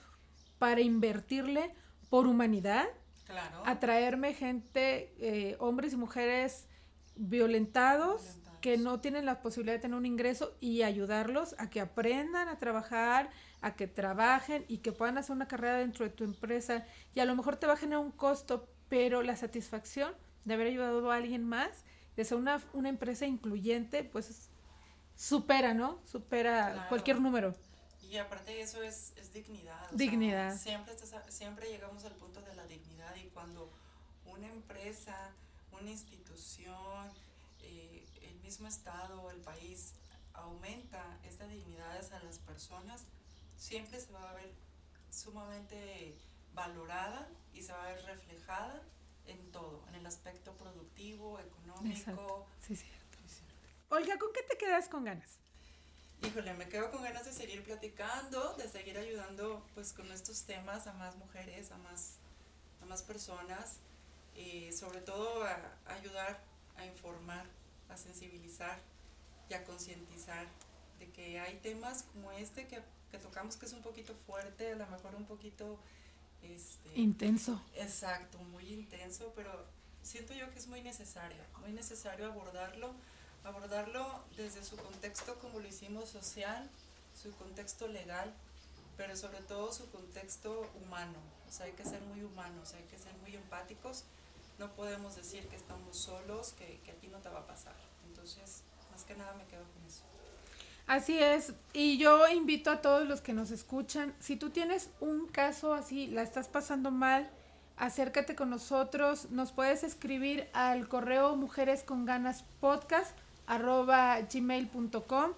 para invertirle por humanidad Claro. atraerme gente, eh, hombres y mujeres violentados, Violentados. Que no tienen la posibilidad de tener un ingreso y ayudarlos a que aprendan a trabajar, a que trabajen y que puedan hacer una carrera dentro de tu empresa y a lo mejor te va a generar un costo, pero la satisfacción de haber ayudado a alguien más, de ser una, una empresa incluyente, pues es- supera, ¿no? Supera Claro. cualquier número. Y aparte de eso es, es dignidad. sea, Dignidad. siempre, estás- siempre llegamos al punto de la dignidad y cuando una empresa, una institución, mismo Estado, el país aumenta estas dignidades a las personas, siempre se va a ver sumamente valorada y se va a ver reflejada en todo, en el aspecto productivo, económico. Exacto. Sí, sí. Olga, ¿con qué te quedas con ganas? Híjole, me quedo con ganas de seguir platicando, de seguir ayudando pues con estos temas a más mujeres, a más, a más personas, y sobre todo a ayudar a informar, a sensibilizar y a concientizar de que hay temas como este que, que tocamos que es un poquito fuerte, a lo mejor un poquito este, Intenso. Exacto, muy intenso, pero siento yo que es muy necesario, muy necesario abordarlo, abordarlo desde su contexto como lo hicimos social, su contexto legal, pero sobre todo su contexto humano. O sea, hay que ser muy humanos, hay que ser muy empáticos. No podemos decir que estamos solos, que, que a ti no te va a pasar. Entonces, más que nada me quedo con eso. Así es, y yo invito a todos los que nos escuchan, si tú tienes un caso así, la estás pasando mal, acércate con nosotros, nos puedes escribir al correo mujeresconganaspodcast@gmail.com.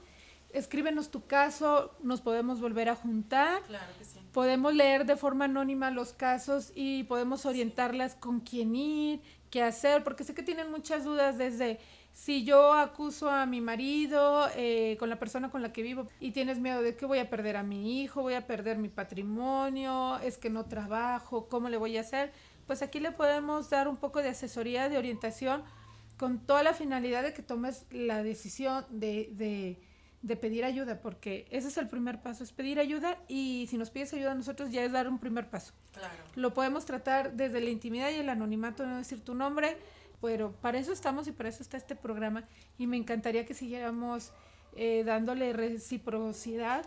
Escríbenos tu caso, nos podemos volver a juntar. Claro que sí. Podemos leer de forma anónima los casos y podemos orientarlas con quién ir, qué hacer, porque sé que tienen muchas dudas desde si yo acuso a mi marido eh, con la persona con la que vivo y tienes miedo de que voy a perder a mi hijo, voy a perder mi patrimonio, es que no trabajo, ¿cómo le voy a hacer? Pues aquí le podemos dar un poco de asesoría, de orientación, con toda la finalidad de que tomes la decisión de, de, de pedir ayuda, porque ese es el primer paso, es pedir ayuda y si nos pides ayuda a nosotros ya es dar un primer paso. Claro. Lo podemos tratar desde la intimidad y el anonimato, no decir tu nombre, pero para eso estamos y para eso está este programa y me encantaría que siguiéramos eh, dándole reciprocidad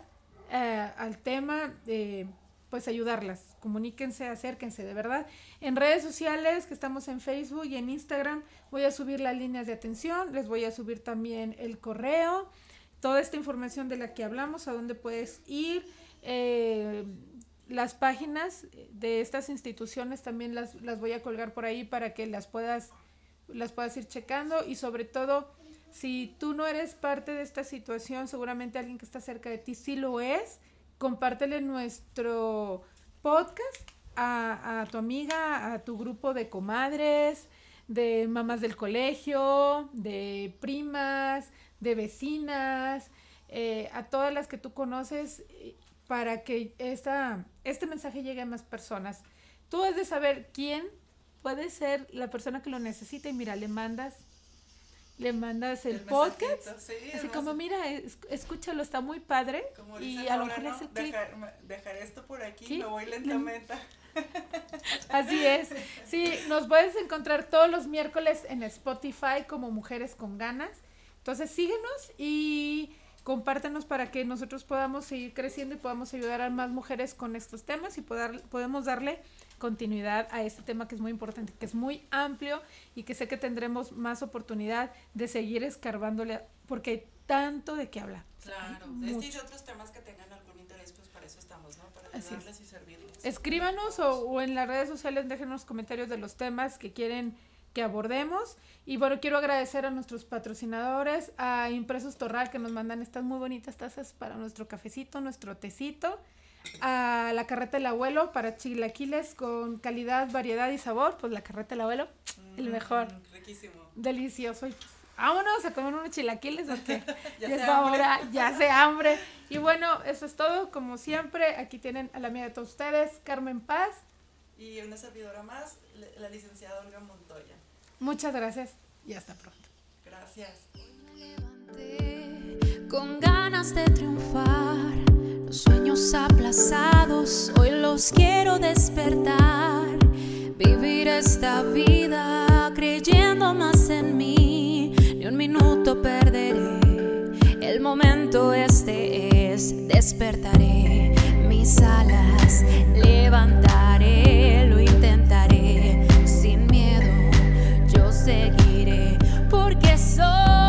eh, al tema, eh, pues ayudarlas, comuníquense, acérquense, de verdad. En redes sociales, que estamos en Facebook y en Instagram, voy a subir las líneas de atención, les voy a subir también el correo, toda esta información de la que hablamos, a dónde puedes ir. eh, las páginas de estas instituciones también las, las voy a colgar por ahí para que las puedas, las puedas ir checando y sobre todo, si tú no eres parte de esta situación, seguramente alguien que está cerca de ti sí lo es, compártele nuestro podcast a, a tu amiga, a tu grupo de comadres, de mamás del colegio, de primas, de vecinas, eh, a todas las que tú conoces para que esta, este mensaje llegue a más personas. Tú has de saber quién puede ser la persona que lo necesita y mira, le mandas, le mandas el, podcast. sí, Así el como, mira, es- escúchalo, está muy padre. Como y a lo mejor ¿no? es. Dejar, dejar esto por aquí, Sí. me voy lentamente. Así es. Sí, nos puedes encontrar todos los miércoles en Spotify como Mujeres con Ganas. Entonces síguenos y compártenos para que nosotros podamos seguir creciendo y podamos ayudar a más mujeres con estos temas y poder, podemos darle continuidad a este tema que es muy importante, que es muy amplio y que sé que tendremos más oportunidad de seguir escarbándole, porque tanto de qué hablar. Claro, Hay este y otros temas que tengan algún interés, pues para eso estamos, ¿no? Para ayudarles y servirles. Escríbanos o, o en las redes sociales déjenos comentarios de los temas que quieren que abordemos. Y bueno, quiero agradecer a nuestros patrocinadores, a Impresos Torral que nos mandan estas muy bonitas tazas para nuestro cafecito, nuestro tecito, a la carreta del abuelo para chilaquiles con calidad, variedad y sabor, pues la carreta del abuelo, el Mm, mejor. Riquísimo. delicioso. Y pues, vámonos a comer unos chilaquiles porque Ya es hambre. hora, ya se hambre. Y bueno, eso es todo. Como siempre, aquí tienen a la amiga de todos ustedes, Carmen Paz. Y una servidora más, la licenciada Olga Montoya. Muchas gracias y hasta pronto. Gracias. Me levanté con ganas de triunfar. Los sueños aplazados hoy los quiero despertar. Vivir esta vida creyendo más en mí. Ni un minuto perderé. El momento este es. Despertaré mis alas. Levantaré Oh.